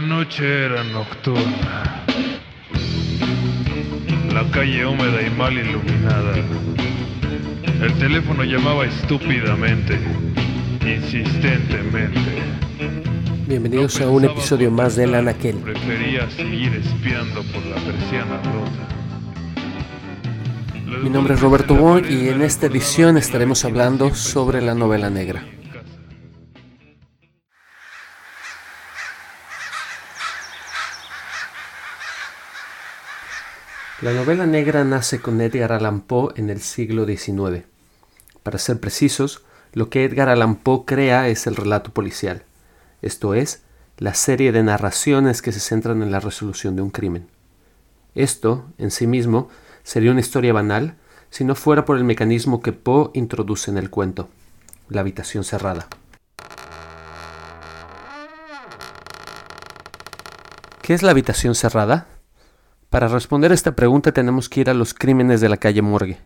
La noche era nocturna. La calle húmeda y mal iluminada. El teléfono llamaba estúpidamente, insistentemente. Bienvenidos a un episodio más de El Anaquel. Prefería seguir espiando por la persiana rota. Mi nombre es Roberto Wong y en esta edición estaremos hablando sobre la novela negra. La novela negra nace con Edgar Allan Poe en el siglo XIX. Para ser precisos, lo que Edgar Allan Poe crea es el relato policial, esto es, la serie de narraciones que se centran en la resolución de un crimen. Esto, en sí mismo, sería una historia banal si no fuera por el mecanismo que Poe introduce en el cuento, la habitación cerrada. ¿Qué es la habitación cerrada? Para responder a esta pregunta tenemos que ir a Los Crímenes de la calle Morgue,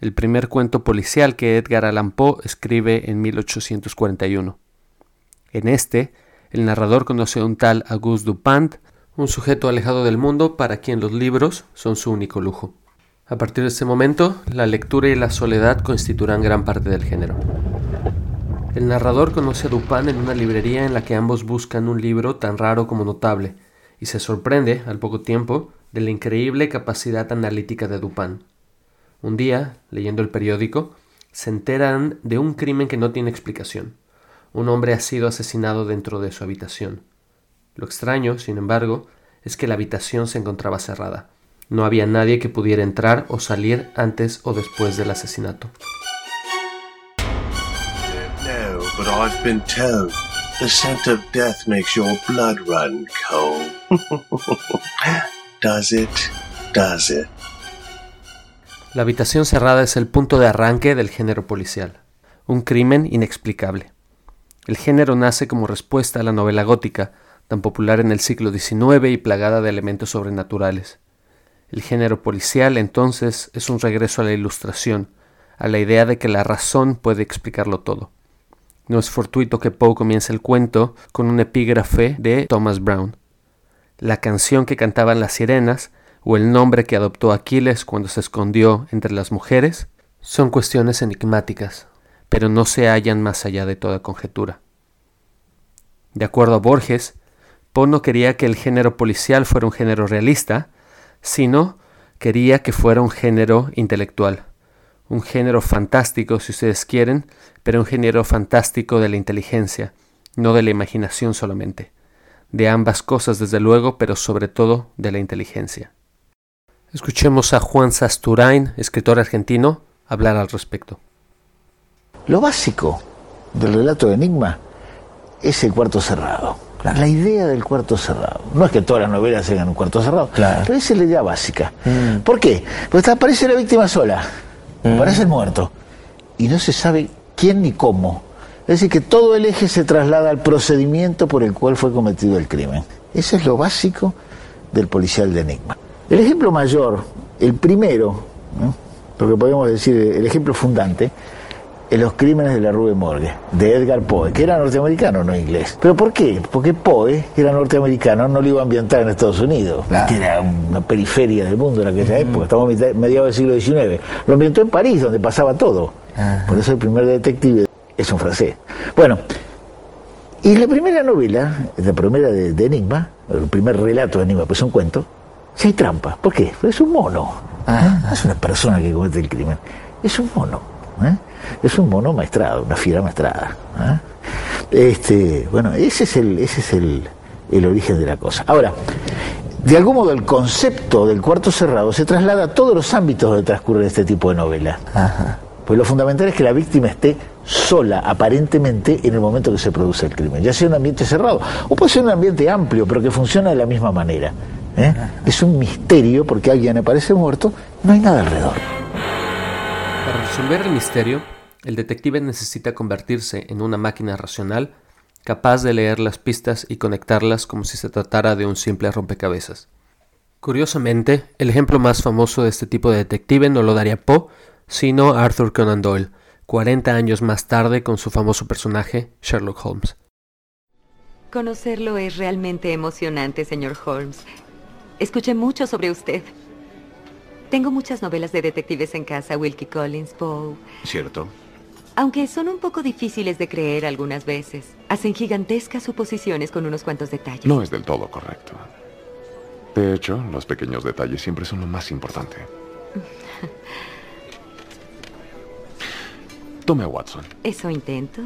el primer cuento policial que Edgar Allan Poe escribe en 1841. En este, el narrador conoce a un tal Auguste Dupin, un sujeto alejado del mundo para quien los libros son su único lujo. A partir de este momento, la lectura y la soledad constituirán gran parte del género. El narrador conoce a Dupin en una librería en la que ambos buscan un libro tan raro como notable, y se sorprende, al poco tiempo, de la increíble capacidad analítica de Dupin. Un día, leyendo el periódico, se enteran de un crimen que no tiene explicación. Un hombre ha sido asesinado dentro de su habitación. Lo extraño, sin embargo, es que la habitación se encontraba cerrada. No había nadie que pudiera entrar o salir antes o después del asesinato. No, but I've been told the scent of death makes your blood run cold. Does it? Does it? La habitación cerrada es el punto de arranque del género policial, un crimen inexplicable. El género nace como respuesta a la novela gótica, tan popular en el siglo XIX y plagada de elementos sobrenaturales. El género policial entonces es un regreso a la ilustración, a la idea de que la razón puede explicarlo todo. No es fortuito que Poe comience el cuento con un epígrafe de Thomas Brown. La canción que cantaban las sirenas o el nombre que adoptó Aquiles cuando se escondió entre las mujeres son cuestiones enigmáticas, pero no se hallan más allá de toda conjetura. De acuerdo a Borges, Poe no quería que el género policial fuera un género realista, sino quería que fuera un género intelectual, un género fantástico si ustedes quieren, pero un género fantástico de la inteligencia, no de la imaginación solamente, de ambas cosas desde luego, pero sobre todo de la inteligencia. Escuchemos a Juan Sasturain, escritor argentino, hablar al respecto. Lo básico del relato de Enigma es el cuarto cerrado. La idea del cuarto cerrado. No es que todas las novelas tengan un cuarto cerrado, pero esa es la idea básica. ¿Por qué? Porque aparece la víctima sola, aparece el muerto, y no se sabe quién ni cómo. Es decir, que todo el eje se traslada al procedimiento por el cual fue cometido el crimen. Eso es lo básico del policial de Enigma. El ejemplo mayor, el primero, ¿no? lo que podemos decir, el ejemplo fundante, en los crímenes de la Rue Morgue, de Edgar Poe, que era norteamericano, no inglés. ¿Pero por qué? Porque Poe, que era norteamericano, no lo iba a ambientar en Estados Unidos, que era una periferia del mundo en aquella época, estamos a mediados del siglo XIX. Lo ambientó en París, donde pasaba todo. Por eso el primer detective es un francés. Bueno, y la primera novela, la primera de, de Enigma, el primer relato de Enigma, pues es un cuento, si hay trampa. ¿Por qué? Pues es un mono. No es una persona que comete el crimen, es un mono. ¿eh? Es un mono maestrado, una fiera maestrada. ¿eh? Este, bueno, ese es el, ese es el, el origen de la cosa. Ahora, de algún modo el concepto del cuarto cerrado se traslada a todos los ámbitos donde transcurre este tipo de novela. Pues lo fundamental es que la víctima esté sola, aparentemente, en el momento que se produce el crimen, ya sea un ambiente cerrado o puede ser un ambiente amplio, pero que funciona de la misma manera. ¿eh? Es un misterio porque alguien aparece muerto, no hay nada alrededor. Para resolver el misterio, el detective necesita convertirse en una máquina racional capaz de leer las pistas y conectarlas como si se tratara de un simple rompecabezas. Curiosamente, el ejemplo más famoso de este tipo de detective no lo daría Poe, sino Arthur Conan Doyle, 40 años más tarde con su famoso personaje Sherlock Holmes. Conocerlo es realmente emocionante, señor Holmes. Escuché mucho sobre usted. Tengo muchas novelas de detectives en casa, Wilkie Collins, Poe. ¿Cierto? Aunque son un poco difíciles de creer algunas veces. Hacen gigantescas suposiciones con unos cuantos detalles. No es del todo correcto. De hecho, los pequeños detalles siempre son lo más importante. Tome a Watson. Eso intento.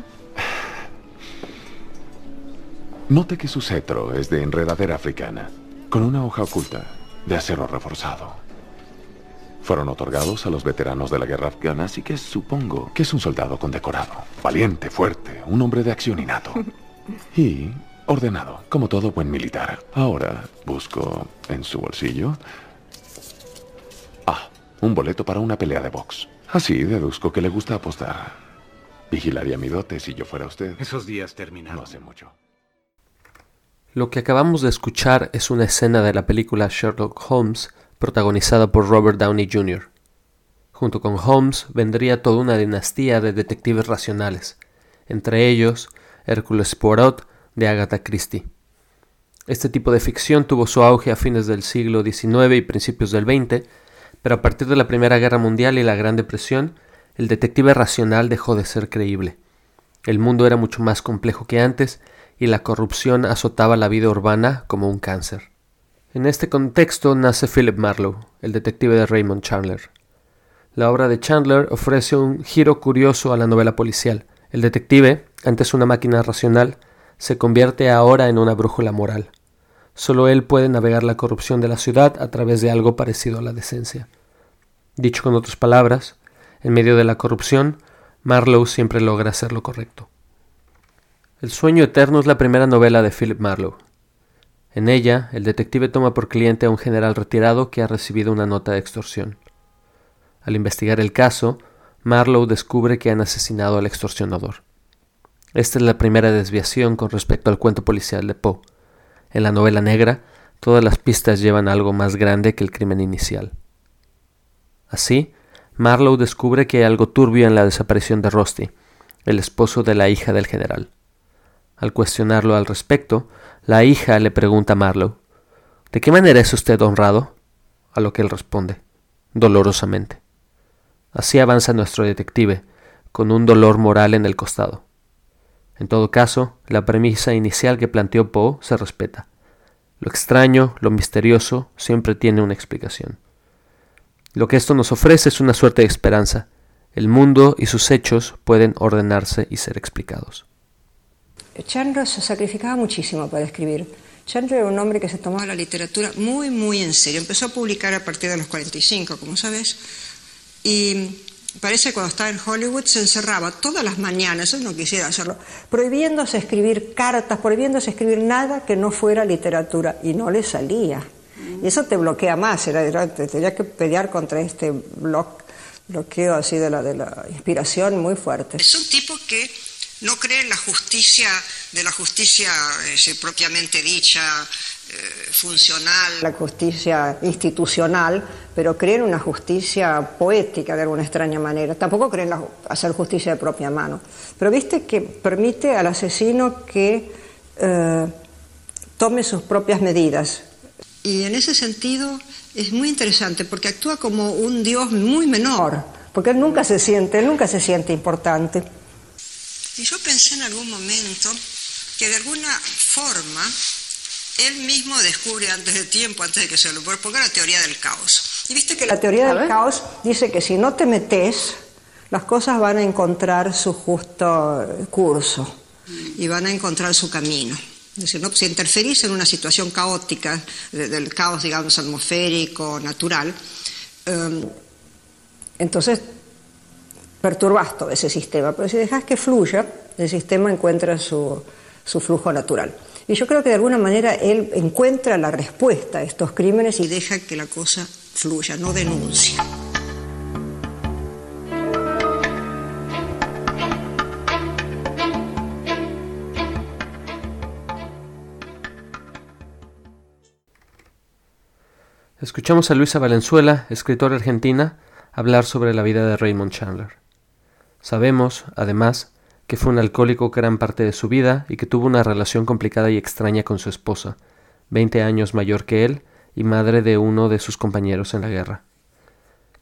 Note que su cetro es de enredadera africana, con una hoja oculta, de acero reforzado. Fueron otorgados a los veteranos de la guerra afgana, así que supongo que es un soldado condecorado. Valiente, fuerte, un hombre de acción innato. Y ordenado, como todo buen militar. Ahora busco en su bolsillo... Ah, un boleto para una pelea de box. Así deduzco que le gusta apostar. Vigilaría mi dote si yo fuera usted. Esos días terminaron. No hace mucho. Lo que acabamos de escuchar es una escena de la película Sherlock Holmes protagonizada por Robert Downey Jr. Junto con Holmes vendría toda una dinastía de detectives racionales, entre ellos Hércules Poirot de Agatha Christie. Este tipo de ficción tuvo su auge a fines del siglo XIX y principios del XX, pero a partir de la Primera Guerra Mundial y la Gran Depresión, el detective racional dejó de ser creíble. El mundo era mucho más complejo que antes y la corrupción azotaba la vida urbana como un cáncer. En este contexto nace Philip Marlowe, el detective de Raymond Chandler. La obra de Chandler ofrece un giro curioso a la novela policial. El detective, antes una máquina racional, se convierte ahora en una brújula moral. Solo él puede navegar la corrupción de la ciudad a través de algo parecido a la decencia. Dicho con otras palabras, en medio de la corrupción, Marlowe siempre logra hacer lo correcto. El sueño eterno es la primera novela de Philip Marlowe. En ella, el detective toma por cliente a un general retirado que ha recibido una nota de extorsión. Al investigar el caso, Marlowe descubre que han asesinado al extorsionador. Esta es la primera desviación con respecto al cuento policial de Poe. En la novela negra, todas las pistas llevan algo más grande que el crimen inicial. Así, Marlowe descubre que hay algo turbio en la desaparición de Rusty, el esposo de la hija del general. Al cuestionarlo al respecto, la hija le pregunta a Marlowe, ¿De qué manera es usted honrado? A lo que él responde, dolorosamente. Así avanza nuestro detective, con un dolor moral en el costado. En todo caso, la premisa inicial que planteó Poe se respeta. Lo extraño, lo misterioso, siempre tiene una explicación. Lo que esto nos ofrece es una suerte de esperanza. El mundo y sus hechos pueden ordenarse y ser explicados. Chandler se sacrificaba muchísimo para escribir. Chandler era un hombre que se tomaba la literatura muy, muy en serio. Empezó a publicar a partir de los 45, como sabes, y parece que cuando estaba en Hollywood se encerraba todas las mañanas, él no quisiera hacerlo, prohibiéndose escribir cartas, prohibiéndose escribir nada que no fuera literatura, y no le salía. Y eso te bloquea más, era, tenía que pelear contra este bloqueo así de la, de la inspiración muy fuerte. Es un tipo que no cree en la justicia, de la justicia eh, propiamente dicha, funcional, la justicia institucional, pero cree en una justicia poética de alguna extraña manera. Tampoco cree en hacer justicia de propia mano. Pero viste que permite al asesino que eh, tome sus propias medidas. Y en ese sentido es muy interesante porque actúa como un dios muy menor, porque él nunca se siente, él nunca se siente importante. Y yo pensé en algún momento que de alguna forma él mismo descubre antes de tiempo, antes de que se lo ponga la teoría del caos. Y viste que la teoría del caos dice que si no te metes, las cosas van a encontrar su justo curso y van a encontrar su camino. Es decir, ¿no? si interferís en una situación caótica, del caos, digamos, atmosférico, natural, em, entonces perturbas todo ese sistema. Pero si dejas que fluya, el sistema encuentra su, su flujo natural. Y yo creo que de alguna manera él encuentra la respuesta a estos crímenes y deja que la cosa fluya, no denuncia. Escuchamos a Luisa Valenzuela, escritora argentina, hablar sobre la vida de Raymond Chandler. Sabemos, además, que fue un alcohólico gran parte de su vida y que tuvo una relación complicada y extraña con su esposa, 20 años mayor que él y madre de uno de sus compañeros en la guerra.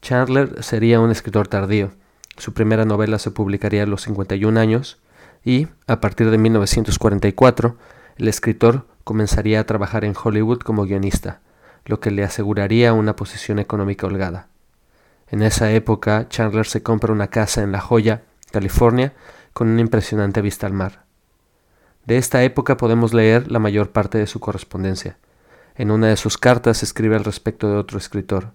Chandler sería un escritor tardío. Su primera novela se publicaría a los 51 años y, a partir de 1944, el escritor comenzaría a trabajar en Hollywood como guionista lo que le aseguraría una posición económica holgada. En esa época, Chandler se compra una casa en La Joya, California, con una impresionante vista al mar. De esta época podemos leer la mayor parte de su correspondencia. En una de sus cartas escribe al respecto de otro escritor.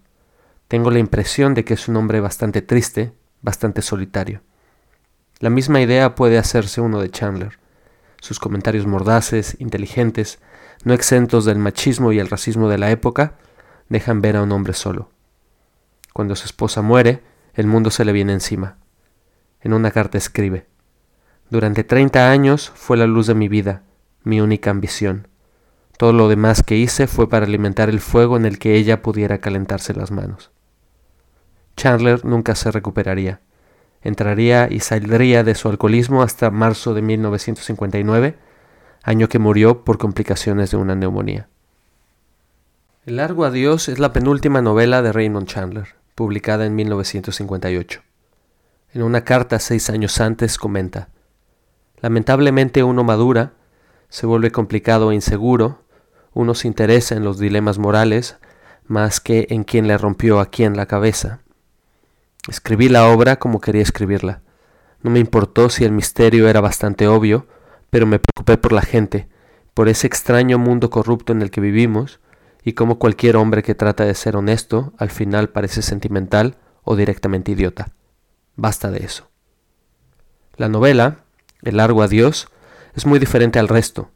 Tengo la impresión de que es un hombre bastante triste, bastante solitario. La misma idea puede hacerse uno de Chandler. Sus comentarios mordaces, inteligentes, no exentos del machismo y el racismo de la época, dejan ver a un hombre solo. Cuando su esposa muere, el mundo se le viene encima. En una carta escribe, Durante treinta años fue la luz de mi vida, mi única ambición. Todo lo demás que hice fue para alimentar el fuego en el que ella pudiera calentarse las manos. Chandler nunca se recuperaría. Entraría y saldría de su alcoholismo hasta marzo de 1959, año que murió por complicaciones de una neumonía. El largo adiós es la penúltima novela de Raymond Chandler, publicada en 1958. En una carta seis años antes comenta, Lamentablemente uno madura, se vuelve complicado e inseguro, uno se interesa en los dilemas morales más que en quién le rompió a quién la cabeza. Escribí la obra como quería escribirla. No me importó si el misterio era bastante obvio, pero me preocupé por la gente, por ese extraño mundo corrupto en el que vivimos, y cómo cualquier hombre que trata de ser honesto al final parece sentimental o directamente idiota. Basta de eso. La novela, El largo adiós, es muy diferente al resto.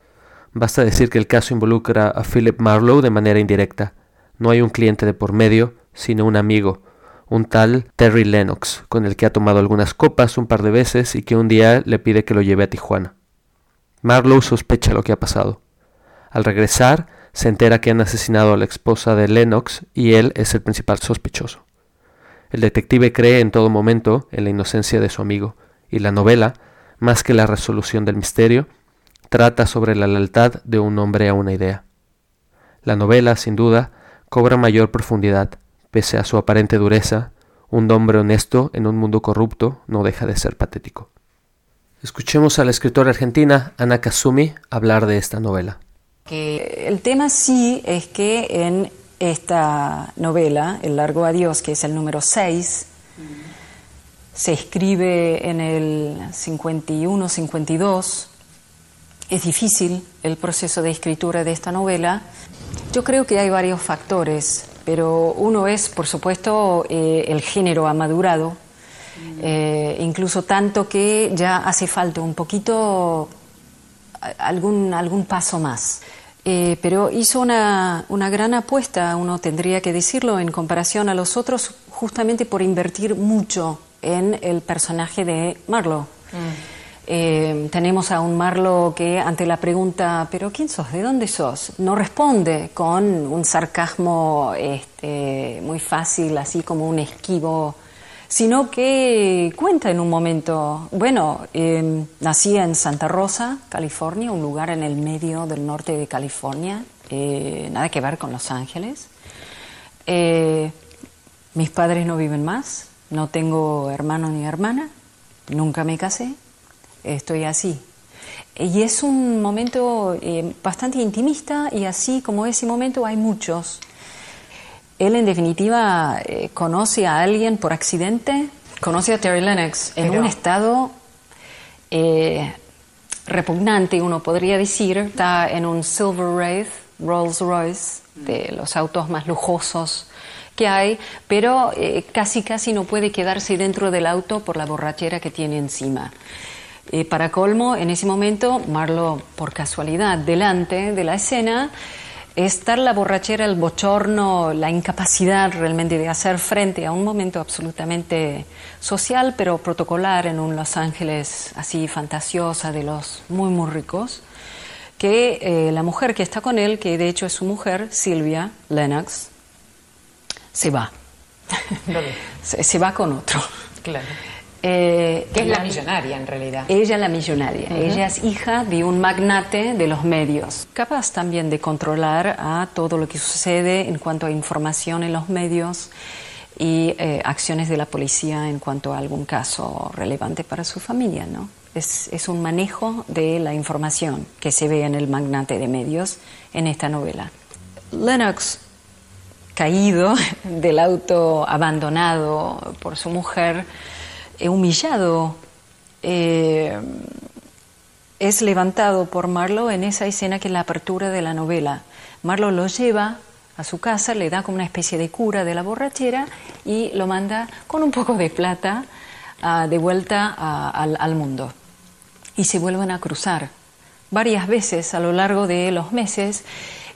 Basta decir que el caso involucra a Philip Marlowe de manera indirecta. No hay un cliente de por medio, sino un amigo, un tal Terry Lennox, con el que ha tomado algunas copas un par de veces y que un día le pide que lo lleve a Tijuana. Marlowe sospecha lo que ha pasado. Al regresar, se entera que han asesinado a la esposa de Lennox y él es el principal sospechoso. El detective cree en todo momento en la inocencia de su amigo, y la novela, más que la resolución del misterio, trata sobre la lealtad de un hombre a una idea. La novela, sin duda, cobra mayor profundidad, pese a su aparente dureza, un hombre honesto en un mundo corrupto no deja de ser patético. Escuchemos a la escritora argentina Ana Kazumi hablar de esta novela. el tema sí es que en esta novela, El largo adiós, que es el número 6, se escribe en el 51-52. Es difícil el proceso de escritura de esta novela. Yo creo que hay varios factores, pero uno es, por supuesto, eh, el género ha madurado eh, incluso tanto que ya hace falta un poquito, algún, algún paso más. Eh, pero hizo una, una, gran apuesta, uno tendría que decirlo, en comparación a los otros, justamente por invertir mucho en el personaje de Marlowe. Mm. Eh, tenemos a un Marlowe que ante la pregunta, ¿pero quién sos? ¿De dónde sos? No responde con un sarcasmo este, muy fácil, así como un esquivo sino que cuenta en un momento, bueno, eh, nací en Santa Rosa, California, un lugar en el medio del norte de California, eh, nada que ver con Los Ángeles. Eh, mis padres no viven más, no tengo hermano ni hermana, nunca me casé, estoy así. Y es un momento bastante intimista y así como ese momento hay muchos él en definitiva eh, conoce a alguien por accidente, conoce a Terry Lennox en un estado eh, repugnante, uno podría decir. Está en un Silver Wraith, Rolls Royce, de los autos más lujosos que hay, pero eh, casi casi no puede quedarse dentro del auto por la borrachera que tiene encima. Eh, para colmo, en ese momento, Marlo, por casualidad, delante de la escena, estar la borrachera, el bochorno, la incapacidad realmente de hacer frente a un momento absolutamente social, pero protocolar en un Los Ángeles así fantasiosa de los muy, muy ricos, que eh, la mujer que está con él, que de hecho es su mujer, Silvia Lennox, se va. se, va con otro. Claro. Eh, que es la, millonaria en realidad. Ella es la millonaria. Ella es hija de un magnate de los medios, capaz también de controlar a todo lo que sucede en cuanto a información en los medios y eh, acciones de la policía en cuanto a algún caso relevante para su familia, ¿no? Es, es, un manejo de la información que se ve en el magnate de medios en esta novela. Lennox, caído del auto abandonado por su mujer, humillado, eh, es levantado por Marlowe en esa escena que es la apertura de la novela. Marlowe lo lleva a su casa, le da como una especie de cura de la borrachera y lo manda con un poco de plata ah, de vuelta al mundo. Y se vuelven a cruzar varias veces a lo largo de los meses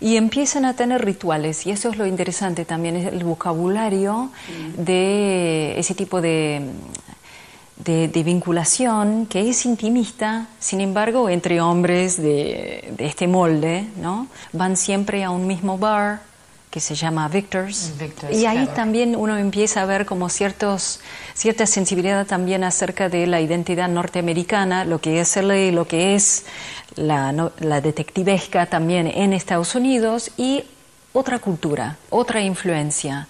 y empiezan a tener rituales y eso es lo interesante también, es el vocabulario mm. de ese tipo de de, vinculación que es intimista, sin embargo, entre hombres de, este molde, ¿no? Van siempre a un mismo bar que se llama Victor's. y ahí también uno empieza a ver como ciertos, cierta sensibilidad también acerca de la identidad norteamericana, lo que es lo que es la, la detectivesca también en Estados Unidos y otra cultura, otra influencia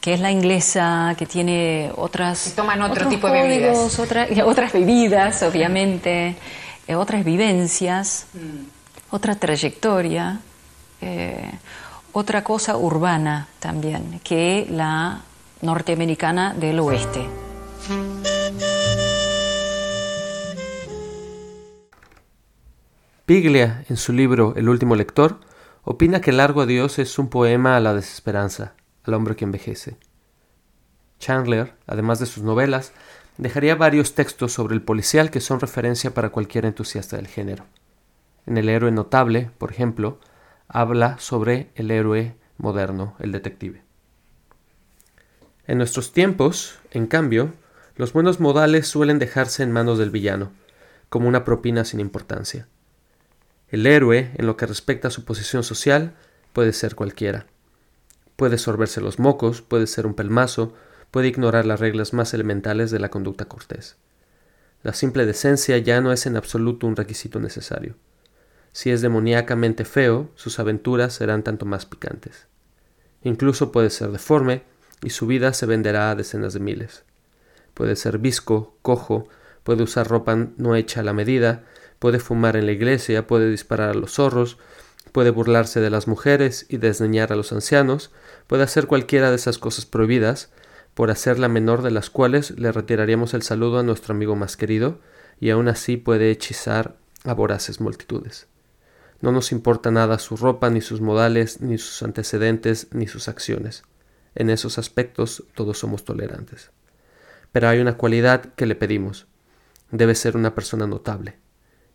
que es la inglesa, que tiene otras... toman otro tipo de bebidas. otras bebidas, obviamente, eh, otras vivencias, mm. otra trayectoria, eh, otra cosa urbana también, que la norteamericana del oeste. Piglia, en su libro El último lector, opina que Largo Adiós es un poema a la desesperanza al hombre que envejece. Chandler, además de sus novelas, dejaría varios textos sobre el policial que son referencia para cualquier entusiasta del género. En El héroe notable, por ejemplo, habla sobre el héroe moderno, el detective. En nuestros tiempos, en cambio, los buenos modales suelen dejarse en manos del villano, como una propina sin importancia. El héroe, en lo que respecta a su posición social, puede ser cualquiera. Puede sorberse los mocos, puede ser un pelmazo, puede ignorar las reglas más elementales de la conducta cortés. La simple decencia ya no es en absoluto un requisito necesario. Si es demoníacamente feo, sus aventuras serán tanto más picantes. Incluso puede ser deforme, y su vida se venderá a decenas de miles. Puede ser visco, cojo, puede usar ropa no hecha a la medida, puede fumar en la iglesia, puede disparar a los zorros, puede burlarse de las mujeres y desdeñar a los ancianos, puede hacer cualquiera de esas cosas prohibidas, por hacer la menor de las cuales le retiraríamos el saludo a nuestro amigo más querido, y aún así puede hechizar a voraces multitudes. No nos importa nada su ropa, ni sus modales, ni sus antecedentes, ni sus acciones. En esos aspectos todos somos tolerantes. Pero hay una cualidad que le pedimos. Debe ser una persona notable.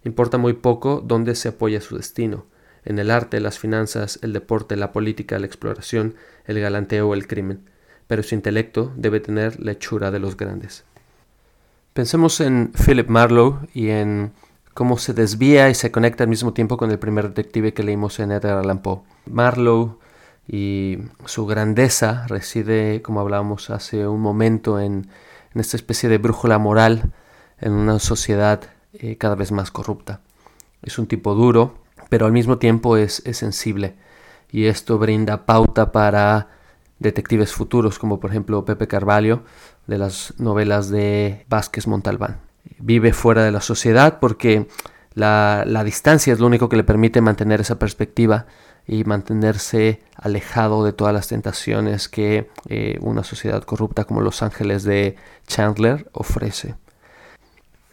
Importa muy poco dónde se apoya su destino, en el arte, las finanzas, el deporte, la política, la exploración, el galanteo o el crimen, pero su intelecto debe tener la hechura de los grandes. Pensemos en Philip Marlowe y en cómo se desvía y se conecta al mismo tiempo con el primer detective que leímos en Edgar Allan Poe. Marlowe y su grandeza reside, como hablábamos hace un momento, en, esta especie de brújula moral en una sociedad eh, cada vez más corrupta. Es un tipo duro, pero al mismo tiempo es, sensible y esto brinda pauta para detectives futuros como por ejemplo Pepe Carvalho de las novelas de Vázquez Montalbán. Vive fuera de la sociedad porque la, distancia es lo único que le permite mantener esa perspectiva y mantenerse alejado de todas las tentaciones que eh, una sociedad corrupta como Los Ángeles de Chandler ofrece.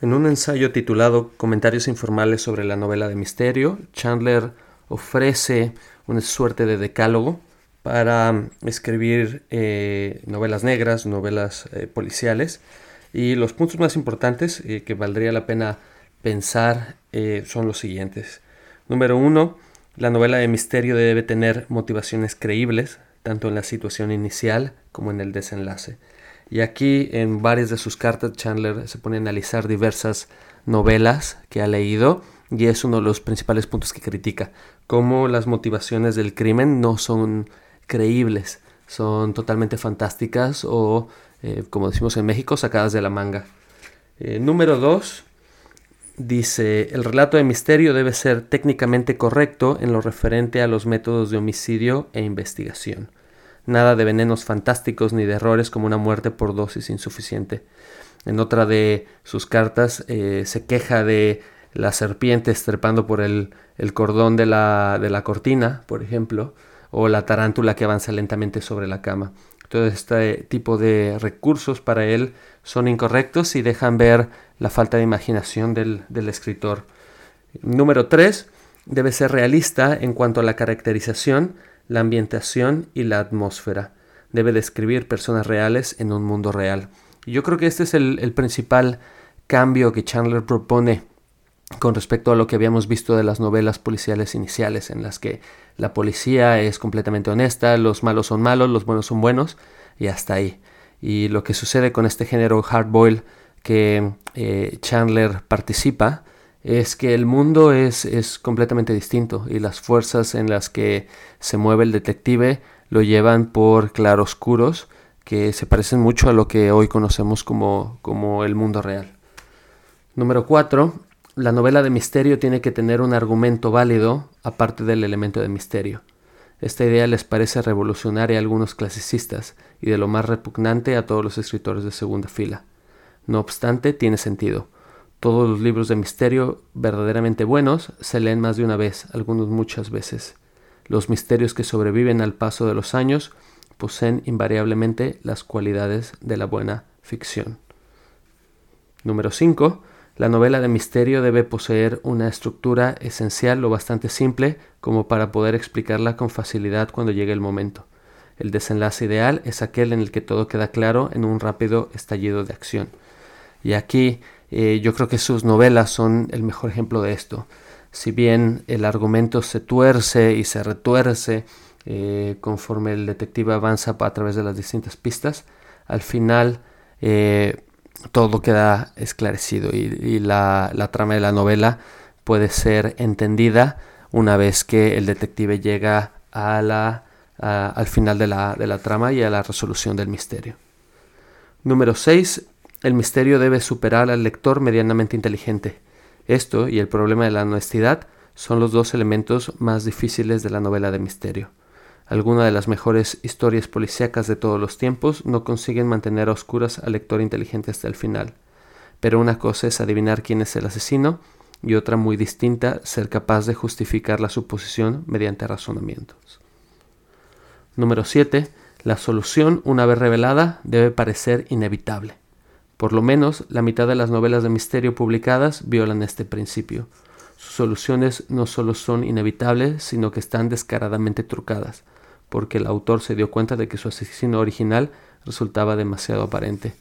En un ensayo titulado Comentarios informales sobre la novela de misterio, Chandler ofrece una suerte de decálogo para escribir eh, novelas negras, novelas eh, policiales. Y los puntos más importantes eh, que valdría la pena pensar son los siguientes. Número uno, la novela de misterio debe tener motivaciones creíbles, tanto en la situación inicial como en el desenlace. Y aquí en varias de sus cartas Chandler se pone a analizar diversas novelas que ha leído y es uno de los principales puntos que critica, cómo las motivaciones del crimen no son creíbles, son totalmente fantásticas o, eh, como decimos en México, sacadas de la manga. Eh, número 2 dice, el relato de misterio debe ser técnicamente correcto en lo referente a los métodos de homicidio e investigación. Nada de venenos fantásticos ni de errores como una muerte por dosis insuficiente. En otra de sus cartas eh, se queja de las serpientes trepando por el, el cordón de la, de la cortina, por ejemplo, o la tarántula que avanza lentamente sobre la cama. Todo este tipo de recursos para él son incorrectos y dejan ver la falta de imaginación del, escritor. Número 3. Debe ser realista en cuanto a la caracterización, la ambientación y la atmósfera. Debe describir personas reales en un mundo real. Y yo creo que este es el, el principal cambio que Chandler propone con respecto a lo que habíamos visto de las novelas policiales iniciales, en las que la policía es completamente honesta, los malos son malos, los buenos son buenos, y hasta ahí. Y lo que sucede con este género hardboil que eh, Chandler participa es que el mundo es, es completamente distinto y las fuerzas en las que se mueve el detective lo llevan por claroscuros que se parecen mucho a lo que hoy conocemos como, como el mundo real. Número 4 la novela de misterio tiene que tener un argumento válido aparte del elemento de misterio. Esta idea les parece revolucionaria a algunos clasicistas y de lo más repugnante a todos los escritores de segunda fila. No obstante, tiene sentido. Todos los libros de misterio verdaderamente buenos se leen más de una vez, algunos muchas veces. Los misterios que sobreviven al paso de los años poseen invariablemente las cualidades de la buena ficción. Número 5. La novela de misterio debe poseer una estructura esencial lo bastante simple como para poder explicarla con facilidad cuando llegue el momento. El desenlace ideal es aquel en el que todo queda claro en un rápido estallido de acción. Y aquí eh, yo creo que sus novelas son el mejor ejemplo de esto. Si bien el argumento se tuerce y se retuerce eh, conforme el detective avanza a través de las distintas pistas, al final eh, todo queda esclarecido y, la, trama de la novela puede ser entendida una vez que el detective llega a la, al final de la, de la trama y a la resolución del misterio. Número 6. El misterio debe superar al lector medianamente inteligente. Esto y el problema de la honestidad son los dos elementos más difíciles de la novela de misterio. Algunas de las mejores historias policíacas de todos los tiempos no consiguen mantener a oscuras al lector inteligente hasta el final. Pero una cosa es adivinar quién es el asesino y otra muy distinta ser capaz de justificar la suposición mediante razonamientos. Número 7. La solución, una vez revelada, debe parecer inevitable. Por lo menos la mitad de las novelas de misterio publicadas violan este principio. Sus soluciones no solo son inevitables, sino que están descaradamente trucadas porque el autor se dio cuenta de que su asesino original resultaba demasiado aparente.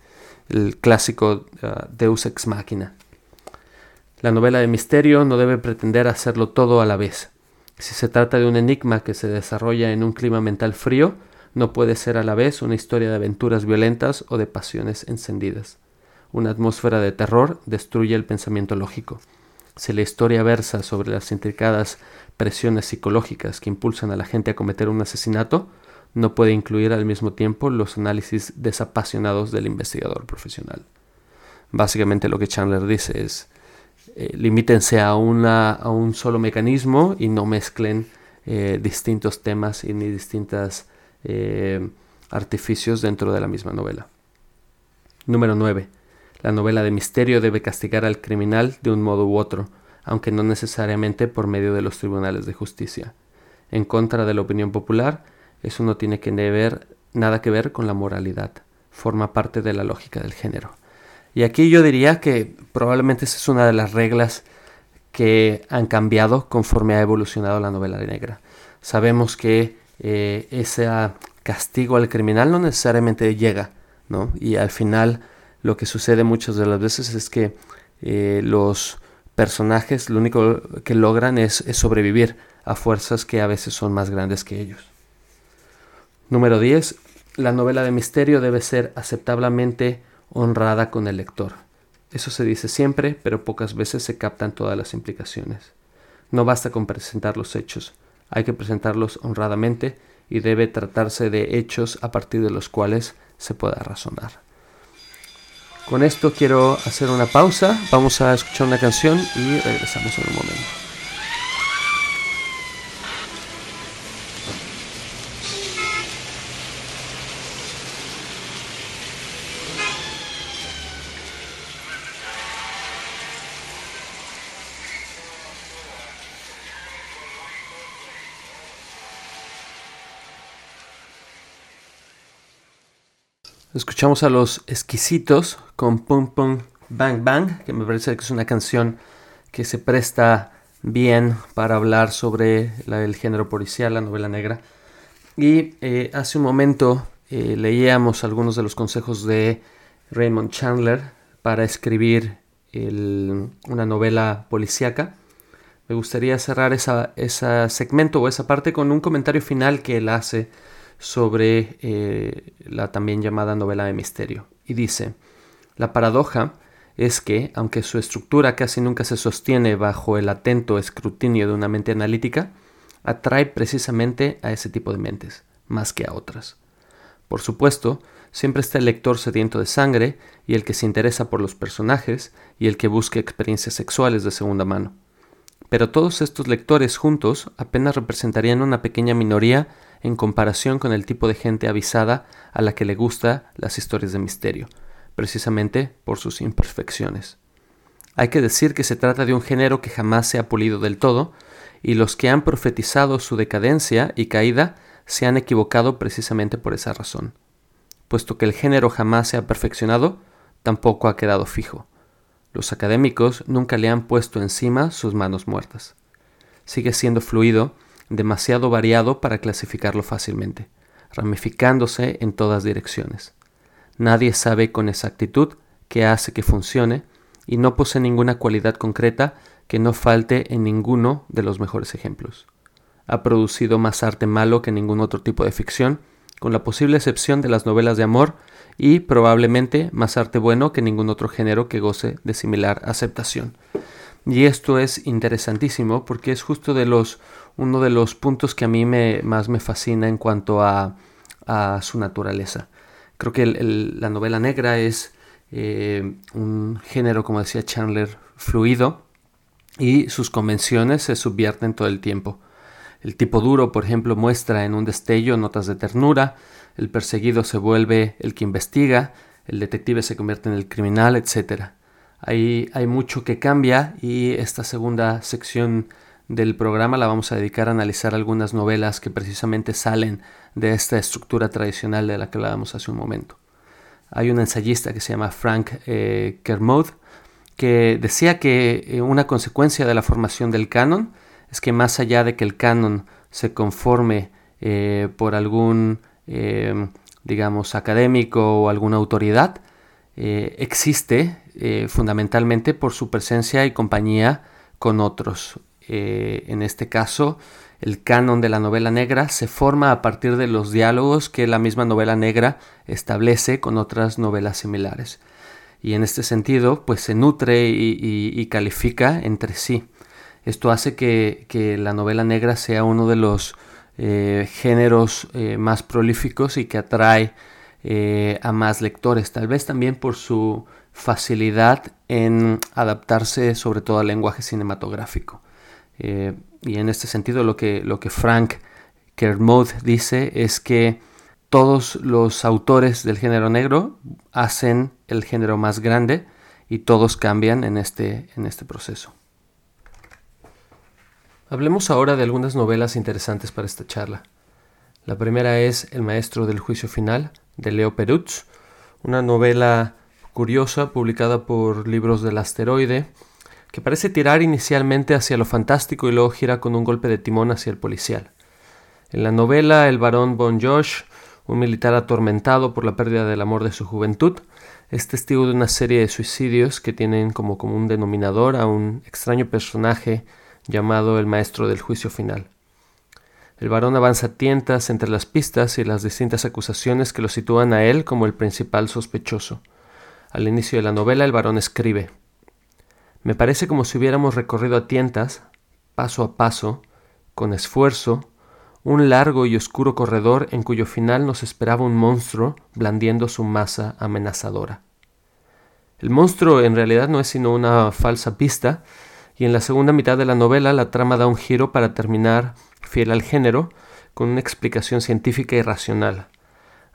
El clásico uh, Deus ex machina. La novela de misterio no debe pretender hacerlo todo a la vez. Si se trata de un enigma que se desarrolla en un clima mental frío, no puede ser a la vez una historia de aventuras violentas o de pasiones encendidas. Una atmósfera de terror destruye el pensamiento lógico. Si la historia versa sobre las intricadas presiones psicológicas que impulsan a la gente a cometer un asesinato, no puede incluir al mismo tiempo los análisis desapasionados del investigador profesional. Básicamente lo que Chandler dice es, eh, limítense a, una, a un solo mecanismo y no mezclen eh, distintos temas y ni distintos eh, artificios dentro de la misma novela. Número 9. La novela de misterio debe castigar al criminal de un modo u otro, aunque no necesariamente por medio de los tribunales de justicia. En contra de la opinión popular, eso no tiene que ver, nada que ver con la moralidad, forma parte de la lógica del género. Y aquí yo diría que probablemente esa es una de las reglas que han cambiado conforme ha evolucionado la novela negra. Sabemos que eh, ese castigo al criminal no necesariamente llega, ¿no? Y al final lo que sucede muchas de las veces es que eh, los personajes lo único que logran es, sobrevivir a fuerzas que a veces son más grandes que ellos. Número 10. La novela de misterio debe ser aceptablemente honrada con el lector. Eso se dice siempre, pero pocas veces se captan todas las implicaciones. No basta con presentar los hechos, hay que presentarlos honradamente y debe tratarse de hechos a partir de los cuales se pueda razonar. Con esto quiero hacer una pausa, vamos a escuchar una canción y regresamos en un momento. Escuchamos a los exquisitos con Pum Pum Bang Bang, que me parece que es una canción que se presta bien para hablar sobre el género policial, la novela negra. Y eh, hace un momento eh, leíamos algunos de los consejos de Raymond Chandler para escribir una novela policíaca. Me gustaría cerrar ese segmento o esa parte con un comentario final que él hace sobre eh, la también llamada novela de misterio. Y dice, la paradoja es que, aunque su estructura casi nunca se sostiene bajo el atento escrutinio de una mente analítica, atrae precisamente a ese tipo de mentes, más que a otras. Por supuesto, siempre está el lector sediento de sangre y el que se interesa por los personajes y el que busca experiencias sexuales de segunda mano. Pero todos estos lectores juntos apenas representarían una pequeña minoría en comparación con el tipo de gente avisada a la que le gusta las historias de misterio, precisamente por sus imperfecciones. Hay que decir que se trata de un género que jamás se ha pulido del todo, y los que han profetizado su decadencia y caída se han equivocado precisamente por esa razón. Puesto que el género jamás se ha perfeccionado, tampoco ha quedado fijo. Los académicos nunca le han puesto encima sus manos muertas. Sigue siendo fluido demasiado variado para clasificarlo fácilmente, ramificándose en todas direcciones. Nadie sabe con exactitud qué hace que funcione y no posee ninguna cualidad concreta que no falte en ninguno de los mejores ejemplos. Ha producido más arte malo que ningún otro tipo de ficción, con la posible excepción de las novelas de amor, y probablemente más arte bueno que ningún otro género que goce de similar aceptación. Y esto es interesantísimo porque es justo de los uno de los puntos que a mí me, más me fascina en cuanto a, su naturaleza. Creo que la novela negra es eh, un género, como decía Chandler, fluido y sus convenciones se subvierten todo el tiempo. El tipo duro, por ejemplo, muestra en un destello notas de ternura, el perseguido se vuelve el que investiga, el detective se convierte en el criminal, etc. Hay, hay mucho que cambia y esta segunda sección del programa la vamos a dedicar a analizar algunas novelas que precisamente salen de esta estructura tradicional de la que hablábamos hace un momento. Hay un ensayista que se llama Frank eh, Kermode que decía que eh, una consecuencia de la formación del canon es que más allá de que el canon se conforme eh, por algún, digamos, académico o alguna autoridad, existe fundamentalmente por su presencia y compañía con otros, eh, en este caso, el canon de la novela negra se forma a partir de los diálogos que la misma novela negra establece con otras novelas similares. Y en este sentido, pues se nutre y, califica entre sí. Esto hace que, la novela negra sea uno de los eh, géneros eh, más prolíficos y que atrae a más lectores, tal vez también por su facilidad en adaptarse sobre todo al lenguaje cinematográfico. Eh, y en este sentido lo que, lo que Frank Kermode dice es que todos los autores del género negro hacen el género más grande y todos cambian en este, en este proceso. Hablemos ahora de algunas novelas interesantes para esta charla. La primera es El maestro del juicio final de Leo Perutz, una novela curiosa publicada por Libros del Asteroide, que parece tirar inicialmente hacia lo fantástico y luego gira con un golpe de timón hacia el policial. En la novela, el barón Von Josh, un militar atormentado por la pérdida del amor de su juventud, es testigo de una serie de suicidios que tienen como común denominador a un extraño personaje llamado el maestro del juicio final. El varón avanza a tientas entre las pistas y las distintas acusaciones que lo sitúan a él como el principal sospechoso. Al inicio de la novela el varón escribe Me parece como si hubiéramos recorrido a tientas, paso a paso, con esfuerzo, un largo y oscuro corredor en cuyo final nos esperaba un monstruo blandiendo su masa amenazadora. El monstruo en realidad no es sino una falsa pista, y en la segunda mitad de la novela la trama da un giro para terminar, fiel al género, con una explicación científica y racional.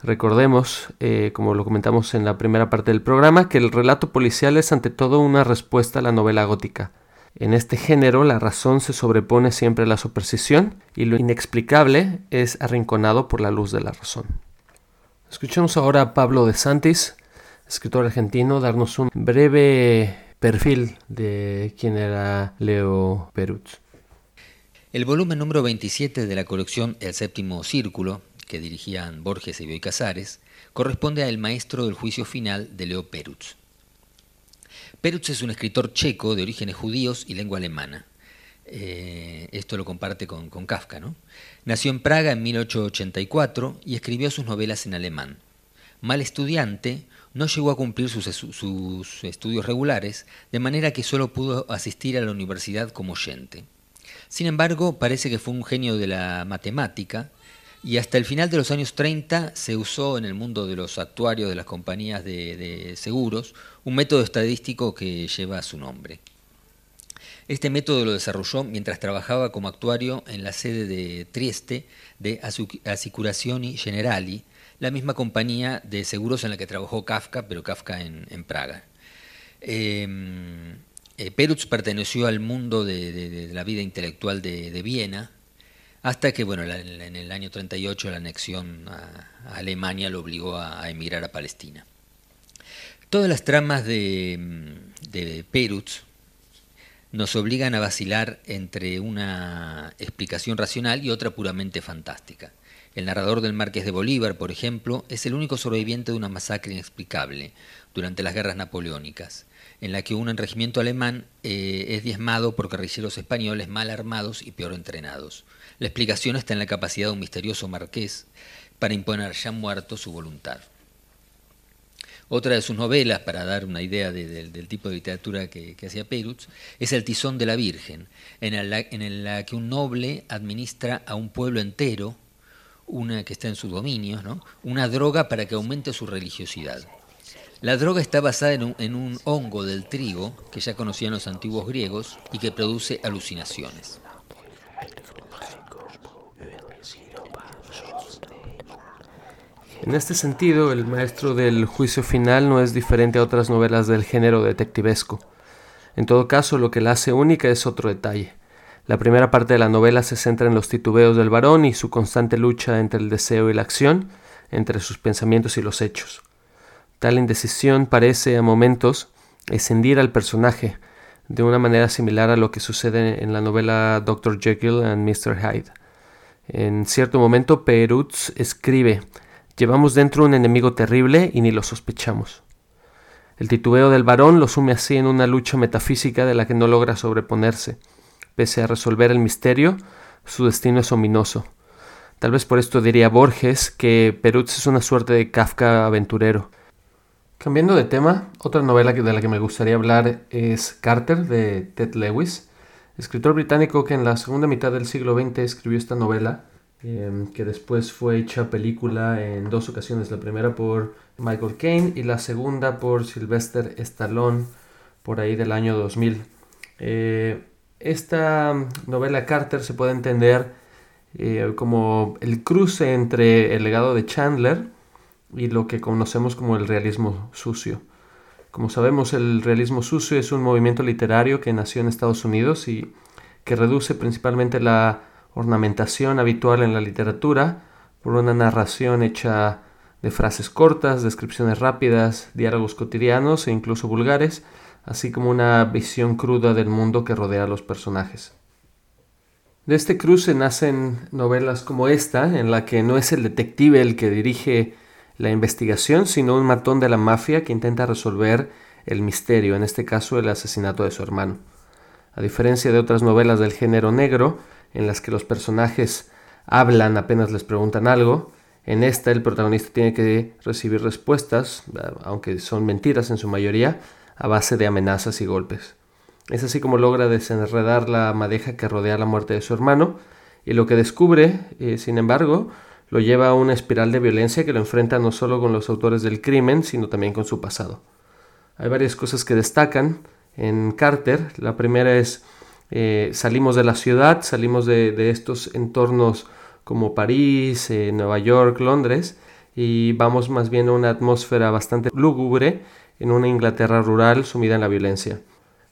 Recordemos, eh, como lo comentamos en la primera parte del programa, que el relato policial es ante todo una respuesta a la novela gótica. En este género la razón se sobrepone siempre a la superstición y lo inexplicable es arrinconado por la luz de la razón. Escuchemos ahora a Pablo de Santis, escritor argentino, darnos un breve perfil de quién era Leo Perutz. El volumen número 27 de la colección El séptimo círculo, que dirigían Borges y Bioy Casares, corresponde a El maestro del juicio final de Leo Perutz. Perutz es un escritor checo de orígenes judíos y lengua alemana. Eh, esto lo comparte con, Kafka. ¿no? Nació en Praga en 1884 y escribió sus novelas en alemán. Mal estudiante, no llegó a cumplir sus, sus estudios regulares, de manera que solo pudo asistir a la universidad como oyente. Sin embargo, parece que fue un genio de la matemática y hasta el final de los años 30 se usó en el mundo de los actuarios de las compañías de, seguros un método estadístico que lleva su nombre. Este método lo desarrolló mientras trabajaba como actuario en la sede de Trieste de Assicurazioni Generali, la misma compañía de seguros en la que trabajó Kafka, pero Kafka en, Praga. Em, eh, Perutz perteneció al mundo de, la vida intelectual de Viena, hasta que, bueno, en el año 38 la anexión a, Alemania lo obligó a, emigrar a Palestina. Todas las tramas de, de Perutz nos obligan a vacilar entre una explicación racional y otra puramente fantástica. El narrador del Marqués de Bolívar, por ejemplo, es el único sobreviviente de una masacre inexplicable durante las guerras napoleónicas, en la que un regimiento alemán eh, es diezmado por guerrilleros españoles mal armados y peor entrenados. La explicación está en la capacidad de un misterioso marqués para imponer ya muerto su voluntad. Otra de sus novelas, para dar una idea del tipo de literatura que, hacía Perutz, es El tizón de la Virgen, en la, en la, que un noble administra a un pueblo entero, una que está en su dominio, ¿no? una droga para que aumente su religiosidad. La droga está basada en un hongo del trigo que ya conocían los antiguos griegos y que produce alucinaciones. En este sentido, el maestro del juicio final no es diferente a otras novelas del género detectivesco. En todo caso, lo que la hace única es otro detalle. La primera parte de la novela se centra en los titubeos del varón y su constante lucha entre el deseo y la acción, entre sus pensamientos y los hechos. Tal indecisión parece a momentos escindir al personaje, de una manera similar a lo que sucede en la novela Dr. Jekyll and Mr. Hyde. En cierto momento, Perutz escribe Llevamos dentro un enemigo terrible y ni lo sospechamos. El titubeo del varón lo sume así en una lucha metafísica de la que no logra sobreponerse. Pese a resolver el misterio, su destino es ominoso. Tal vez por esto diría Borges que Perutz es una suerte de Kafka aventurero. Cambiando de tema, otra novela de la que me gustaría hablar es Carter de Ted Lewis, escritor británico que en la segunda mitad del siglo XX escribió esta novela Em, que después fue hecha película en dos ocasiones, la primera por Michael Caine y la segunda por Sylvester Stallone por ahí del año 2000. Eh, esta novela Carter se puede entender eh, como el cruce entre el legado de Chandler y lo que conocemos como el realismo sucio. Como sabemos, el realismo sucio es un movimiento literario que nació en Estados Unidos y que reduce principalmente la ornamentación habitual en la literatura por una narración hecha de frases cortas, descripciones rápidas, diálogos cotidianos e incluso vulgares, así como una visión cruda del mundo que rodea a los personajes. De este cruce nacen novelas como esta, en la que no es el detective el que dirige la investigación, sino un matón de la mafia que intenta resolver el misterio, en este caso el asesinato de su hermano. A diferencia de otras novelas del género negro, en las que los personajes hablan apenas les preguntan algo, en esta el protagonista tiene que recibir respuestas, aunque son mentiras en su mayoría, a base de amenazas y golpes. Es así como logra desenredar la madeja que rodea la muerte de su hermano, y lo que descubre, eh, sin embargo, lo lleva a una espiral de violencia que lo enfrenta no solo con los autores del crimen, sino también con su pasado. Hay varias cosas que destacan en Carter. La primera es eh, salimos de la ciudad, salimos de, estos entornos como París, eh, Nueva York, Londres, y vamos más bien a una atmósfera bastante lúgubre en una Inglaterra rural sumida en la violencia.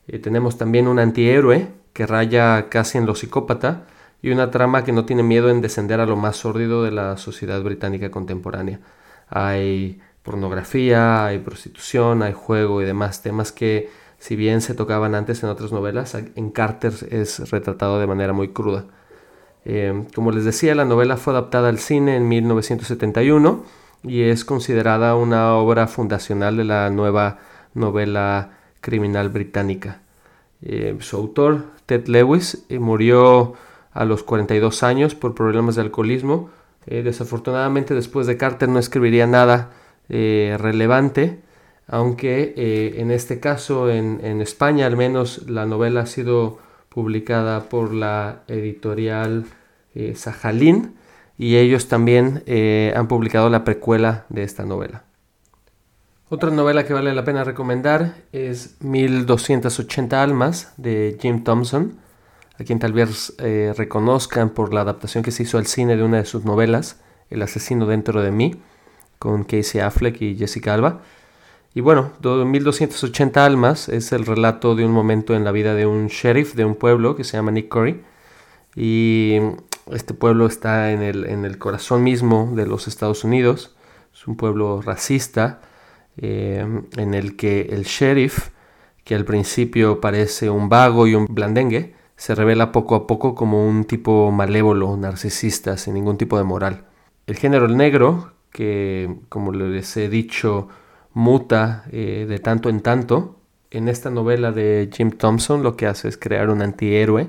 Eh, tenemos también un antihéroe que raya casi en lo psicópata y una trama que no tiene miedo en descender a lo más sórdido de la sociedad británica contemporánea. Hay pornografía, hay prostitución, hay juego y demás temas que si bien se tocaban antes en otras novelas, en Carter es retratado de manera muy cruda. Eh, como les decía, la novela fue adaptada al cine en 1971 y es considerada una obra fundacional de la nueva novela criminal británica. Eh, su autor, Ted Lewis, eh, murió a los 42 años por problemas de alcoholismo. desafortunadamente después de Carter no escribiría nada relevante, aunque eh, en este caso en, España al menos la novela ha sido publicada por la editorial eh, Sajalín y ellos también han publicado la precuela de esta novela. Otra novela que vale la pena recomendar es 1280 almas de Jim Thompson, a quien tal vez reconozcan por la adaptación que se hizo al cine de una de sus novelas, El asesino dentro de mí con Casey Affleck y Jessica Alba. Y bueno, 1280 almas es el relato de un momento en la vida de un sheriff de un pueblo que se llama Nick Curry. Y este pueblo está en el, en el corazón mismo de los Estados Unidos. Es un pueblo racista eh, en el que el sheriff, que al principio parece un vago y un blandengue, se revela poco a poco como un tipo malévolo, narcisista, sin ningún tipo de moral. El género negro, que, como les he dicho, muta eh, de tanto en tanto. En esta novela de Jim Thompson lo que hace es crear un antihéroe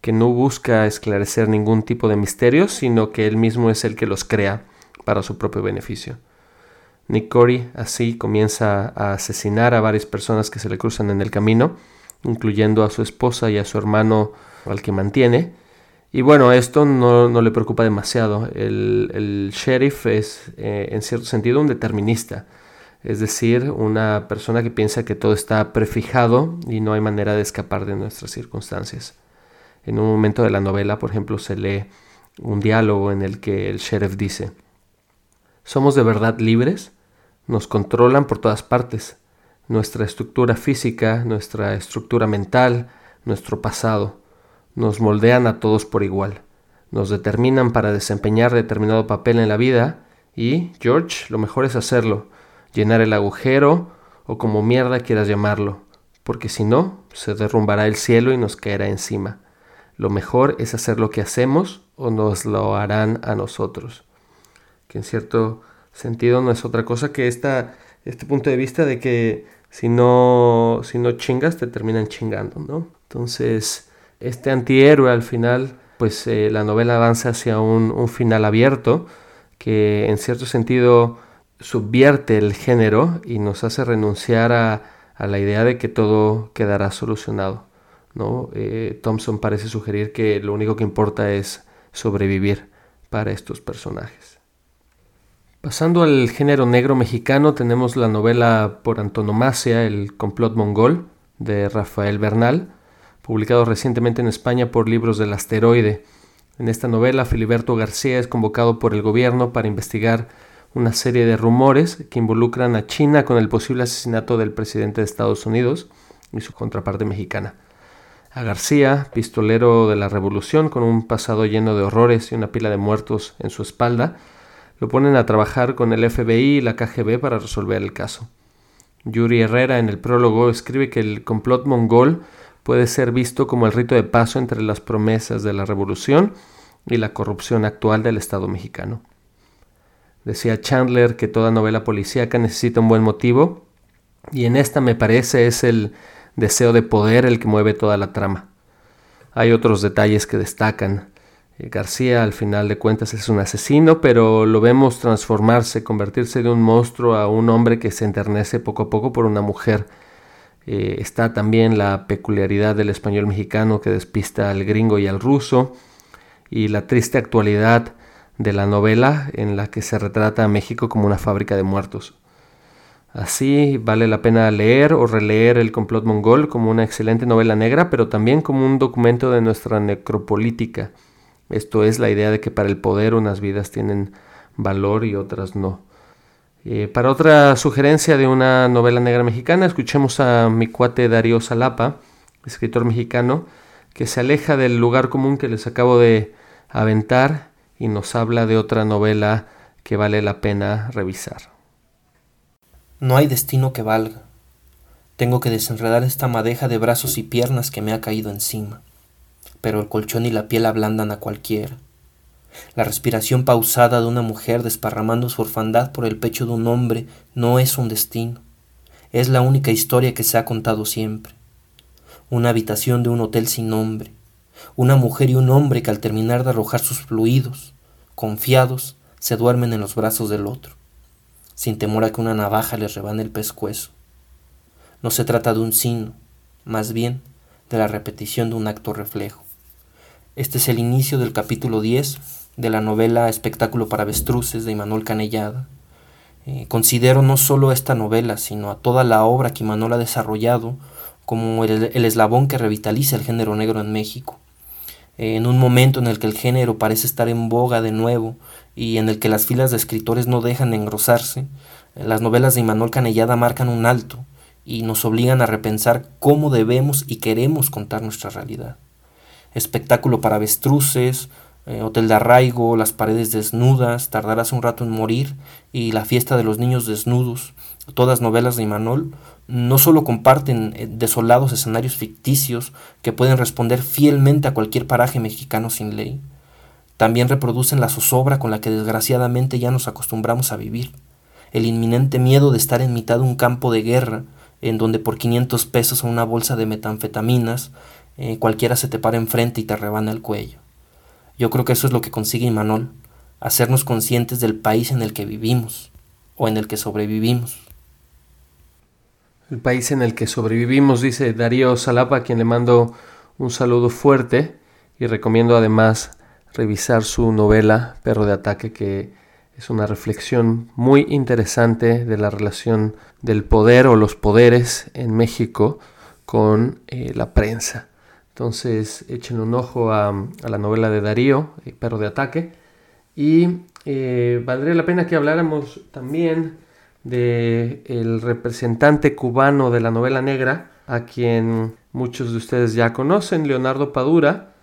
que no busca esclarecer ningún tipo de misterios, sino que él mismo es el que los crea para su propio beneficio. Nick Corey así comienza a asesinar a varias personas que se le cruzan en el camino, incluyendo a su esposa y a su hermano al que mantiene, y bueno, esto no, le preocupa demasiado. El, sheriff es, eh, en cierto sentido, un determinista. Es decir, una persona que piensa que todo está prefijado y no hay manera de escapar de nuestras circunstancias. En un momento de la novela, por ejemplo, se lee un diálogo en el que el sheriff dice, ¿Somos de verdad libres? Nos controlan por todas partes. Nuestra estructura física, nuestra estructura mental, nuestro pasado nos moldean a todos por igual, nos determinan para desempeñar determinado papel en la vida y, George, lo mejor es hacerlo, llenar el agujero o como mierda quieras llamarlo, porque si no, se derrumbará el cielo y nos caerá encima. Lo mejor es hacer lo que hacemos o nos lo harán a nosotros. Que en cierto sentido no es otra cosa que esta, este punto de vista de que si no, si no chingas te terminan chingando, ¿no? Entonces, este antihéroe al final, pues eh, la novela avanza hacia un, final abierto que en cierto sentido subvierte el género y nos hace renunciar a, la idea de que todo quedará solucionado. ¿no? Eh, Thompson parece sugerir que lo único que importa es sobrevivir para estos personajes. Pasando al género negro mexicano, tenemos la novela por antonomasia El complot mongol de Rafael Bernal, publicado recientemente en España por Libros del Asteroide. En esta novela, Filiberto García es convocado por el gobierno para investigar una serie de rumores que involucran a China con el posible asesinato del presidente de Estados Unidos y su contraparte mexicana. A García, pistolero de la revolución con un pasado lleno de horrores y una pila de muertos en su espalda, lo ponen a trabajar con el FBI y la KGB para resolver el caso. Yuri Herrera en el prólogo escribe que el complot mongol puede ser visto como el rito de paso entre las promesas de la revolución y la corrupción actual del Estado mexicano. Decía Chandler que toda novela policíaca necesita un buen motivo, y en esta me parece es el deseo de poder el que mueve toda la trama. Hay otros detalles que destacan. Eh, García al final de cuentas es un asesino, pero lo vemos transformarse, convertirse de un monstruo a un hombre que se enternece poco a poco por una mujer. Eh, está también la peculiaridad del español mexicano que despista al gringo y al ruso, y la triste actualidad de la novela en la que se retrata a México como una fábrica de muertos. Así vale la pena leer o releer El complot mongol como una excelente novela negra, pero también como un documento de nuestra necropolítica. Esto es la idea de que para el poder unas vidas tienen valor y otras no. Eh, para otra sugerencia de una novela negra mexicana, escuchemos a mi cuate Darío Salapa, escritor mexicano, que se aleja del lugar común que les acabo de aventar y nos habla de otra novela que vale la pena revisar. No hay destino que valga. Tengo que desenredar esta madeja de brazos y piernas que me ha caído encima. Pero el colchón y la piel ablandan a cualquiera. La respiración pausada de una mujer desparramando su orfandad por el pecho de un hombre no es un destino. Es la única historia que se ha contado siempre una habitación de un hotel sin nombre, una mujer y un hombre que al terminar de arrojar sus fluidos, confiados, se duermen en los brazos del otro, sin temor a que una navaja les rebane el pescuezo. No se trata de un signo, más bien de la repetición de un acto reflejo. Este es el inicio del capítulo 10 de la novela Espectáculo para avestruces de Imanol Canellada. Eh, considero no solo esta novela, sino a toda la obra que Imanol ha desarrollado como el, eslabón que revitaliza el género negro en México. En un momento en el que el género parece estar en boga de nuevo y en el que las filas de escritores no dejan de engrosarse, las novelas de Imanol Canellada marcan un alto y nos obligan a repensar cómo debemos y queremos contar nuestra realidad. Espectáculo para avestruces, eh, Hotel de Arraigo, Las paredes desnudas, Tardarás un rato en morir y La fiesta de los niños desnudos, todas novelas de Imanol, no solo comparten eh, desolados escenarios ficticios que pueden responder fielmente a cualquier paraje mexicano sin ley, también reproducen la zozobra con la que desgraciadamente ya nos acostumbramos a vivir, el inminente miedo de estar en mitad de un campo de guerra, en donde por 500 pesos o una bolsa de metanfetaminas, eh, cualquiera se te para enfrente y te rebana el cuello. Yo creo que eso es lo que consigue Imanol, hacernos conscientes del país en el que vivimos, o en el que sobrevivimos. El país en el que sobrevivimos, dice Darío Salapa, a quien le mando un saludo fuerte y recomiendo además revisar su novela Perro de Ataque, que es una reflexión muy interesante de la relación del poder o los poderes en México con eh, la prensa. Entonces echen un ojo a, la novela de Darío, eh, Perro de Ataque, y eh, valdría la pena que habláramos también de el representante cubano de la novela negra, a quien muchos de ustedes ya conocen, Leonardo Padura.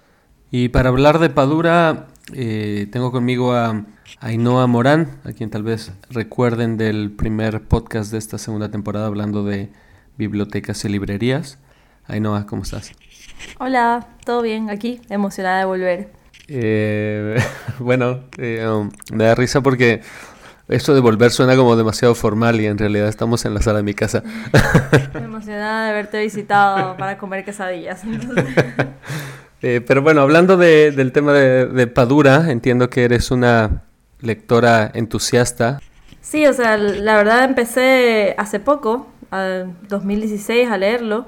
Y para hablar de Padura, eh, tengo conmigo a Ainhoa Morán, a quien tal vez recuerden del primer podcast de esta segunda temporada hablando de bibliotecas y librerías. Ainhoa, ¿cómo estás? Hola, todo bien aquí, emocionada de volver. Eh, bueno, eh, um, me da risa porque eso de volver suena como demasiado formal y en realidad estamos en la sala de mi casa. Estoy emocionada de haberte visitado para comer quesadillas. Eh, pero bueno, hablando del tema de, Padura, entiendo que eres una lectora entusiasta. Sí, o sea, la verdad empecé hace poco, en 2016, a leerlo.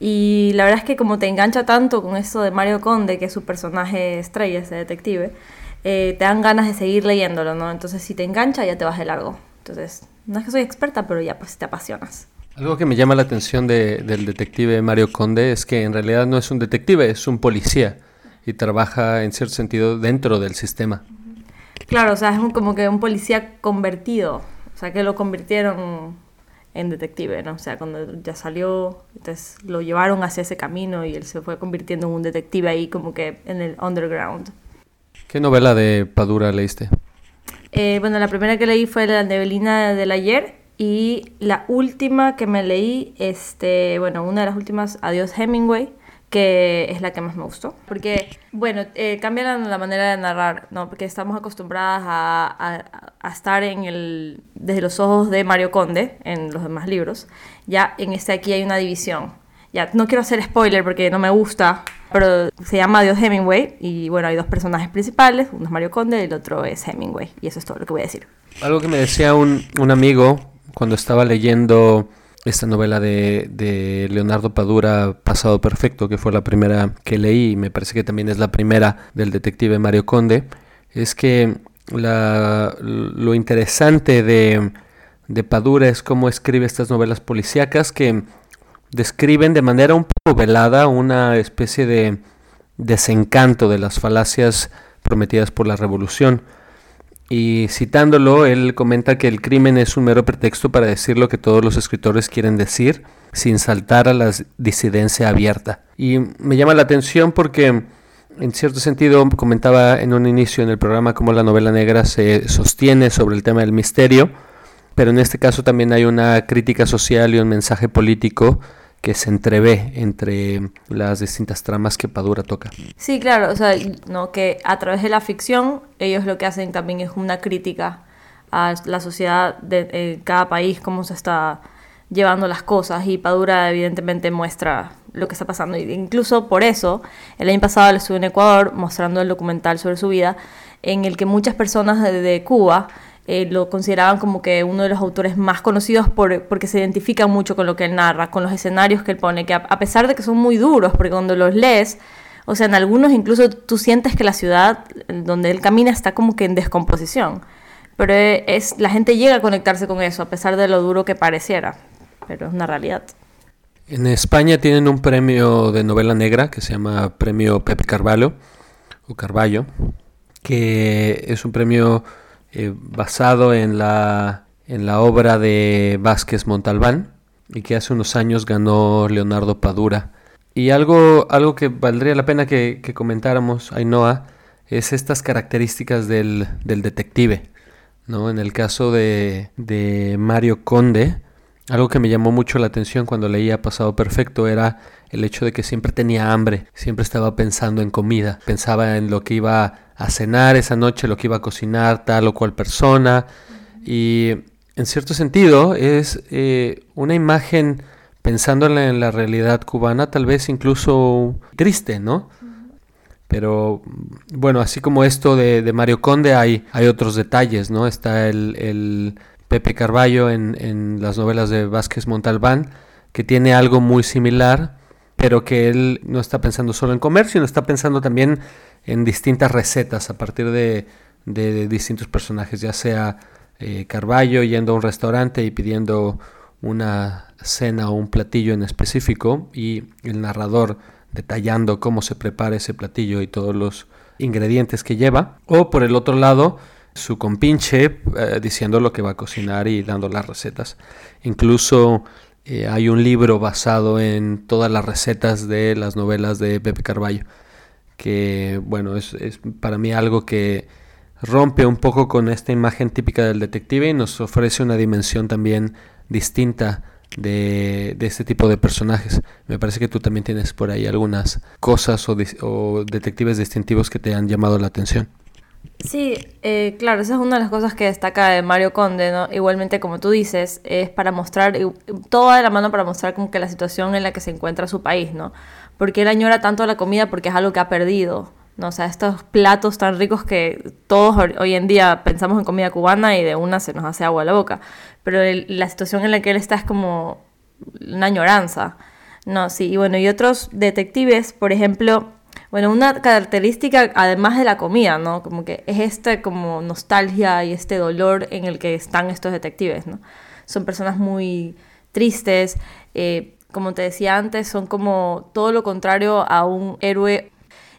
Y la verdad es que como te engancha tanto con eso de Mario Conde, que es su personaje estrella, ese detective, eh, te dan ganas de seguir leyéndolo, ¿no? Entonces si te engancha ya te vas de largo. Entonces, no es que soy experta, pero ya pues te apasionas. Algo que me llama la atención del detective Mario Conde es que en realidad no es un detective, es un policía y trabaja en cierto sentido dentro del sistema. Claro, o sea, es como que un policía convertido, o sea, que lo convirtieron en detective, ¿no? O sea, cuando ya salió, entonces lo llevaron hacia ese camino y él se fue convirtiendo en un detective ahí como que en el underground. ¿Qué novela de Padura leíste? Eh, bueno, la primera que leí fue La Neblina del Ayer y la última que me leí, este, bueno, una de las últimas, Adiós Hemingway, que es la que más me gustó. Porque, bueno, eh, cambia la, manera de narrar, ¿no? Porque estamos acostumbradas a, a, estar en el, desde los ojos de Mario Conde en los demás libros. Ya en este aquí hay una división. Ya, no quiero hacer spoiler porque no me gusta, pero se llama Dios Hemingway y bueno, hay dos personajes principales, uno es Mario Conde y el otro es Hemingway. Y eso es todo lo que voy a decir. Algo que me decía un, un amigo cuando estaba leyendo esta novela de, Leonardo Padura, Pasado Perfecto, que fue la primera que leí y me parece que también es la primera del detective Mario Conde, es que lo interesante de, Padura es cómo escribe estas novelas policíacas que describen de manera un poco velada una especie de desencanto de las falacias prometidas por la revolución. Y citándolo, él comenta que el crimen es un mero pretexto para decir lo que todos los escritores quieren decir, sin saltar a la disidencia abierta. Y me llama la atención porque, en cierto sentido, comentaba en un inicio en el programa cómo la novela negra se sostiene sobre el tema del misterio, pero en este caso también hay una crítica social y un mensaje político que se entrevé entre las distintas tramas que Padura toca. Sí, claro, o sea, no que a través de la ficción ellos lo que hacen también es una crítica a la sociedad de cada país, cómo se está llevando las cosas y Padura evidentemente muestra lo que está pasando. Y incluso por eso, el año pasado él estuvo en Ecuador mostrando el documental sobre su vida, en el que muchas personas de Cuba eh, lo consideraban como que uno de los autores más conocidos por, porque se identifica mucho con lo que él narra, con los escenarios que él pone, que a, pesar de que son muy duros, porque cuando los lees, o sea, en algunos incluso tú sientes que la ciudad donde él camina está como que en descomposición, pero es, la gente llega a conectarse con eso, a pesar de lo duro que pareciera, pero es una realidad. En España tienen un premio de novela negra que se llama Premio Pepe Carvalho, o Carballo, que es un premio eh, basado en la, en la obra de Vázquez Montalbán y que hace unos años ganó Leonardo Padura. Y algo, algo que valdría la pena que, comentáramos, Ainhoa, es estas características del, del detective. ¿no? En el caso de, de Mario Conde, algo que me llamó mucho la atención cuando leía Pasado Perfecto era el hecho de que siempre tenía hambre, siempre estaba pensando en comida, pensaba en lo que iba a cenar esa noche, lo que iba a cocinar tal o cual persona. Y en cierto sentido es eh, una imagen, pensándola en la realidad cubana, tal vez incluso triste, ¿no? Pero bueno, así como esto de, Mario Conde, hay, hay otros detalles, ¿no? Está el, Pepe Carballo en, en, las novelas de Vázquez Montalbán, que tiene algo muy similar, pero que él no está pensando solo en comer, sino está pensando también en distintas recetas a partir de, distintos personajes, ya sea eh, Carballo yendo a un restaurante y pidiendo una cena o un platillo en específico y el narrador detallando cómo se prepara ese platillo y todos los ingredientes que lleva, o por el otro lado su compinche eh, diciendo lo que va a cocinar y dando las recetas. Incluso eh, hay un libro basado en todas las recetas de las novelas de Pepe Carballo que bueno, es, para mí algo que rompe un poco con esta imagen típica del detective y nos ofrece una dimensión también distinta de, este tipo de personajes. Me parece que tú también tienes por ahí algunas cosas o, detectives distintivos que te han llamado la atención. Sí, eh, claro, esa es una de las cosas que destaca de Mario Conde, ¿no? Igualmente, como tú dices, es para mostrar, toda la mano para mostrar como que la situación en la que se encuentra su país, ¿no? porque él añora tanto la comida porque es algo que ha perdido. ¿no? O sea, estos platos tan ricos que todos hoy en día pensamos en comida cubana y de una se nos hace agua a la boca. Pero la situación en la que él está es como una añoranza. No, sí, y bueno, y otros detectives, por ejemplo, bueno, una característica además de la comida, ¿no? Como que es esta como nostalgia y este dolor en el que están estos detectives, ¿no? Son personas muy tristes, eh, como te decía antes, son como todo lo contrario a un héroe.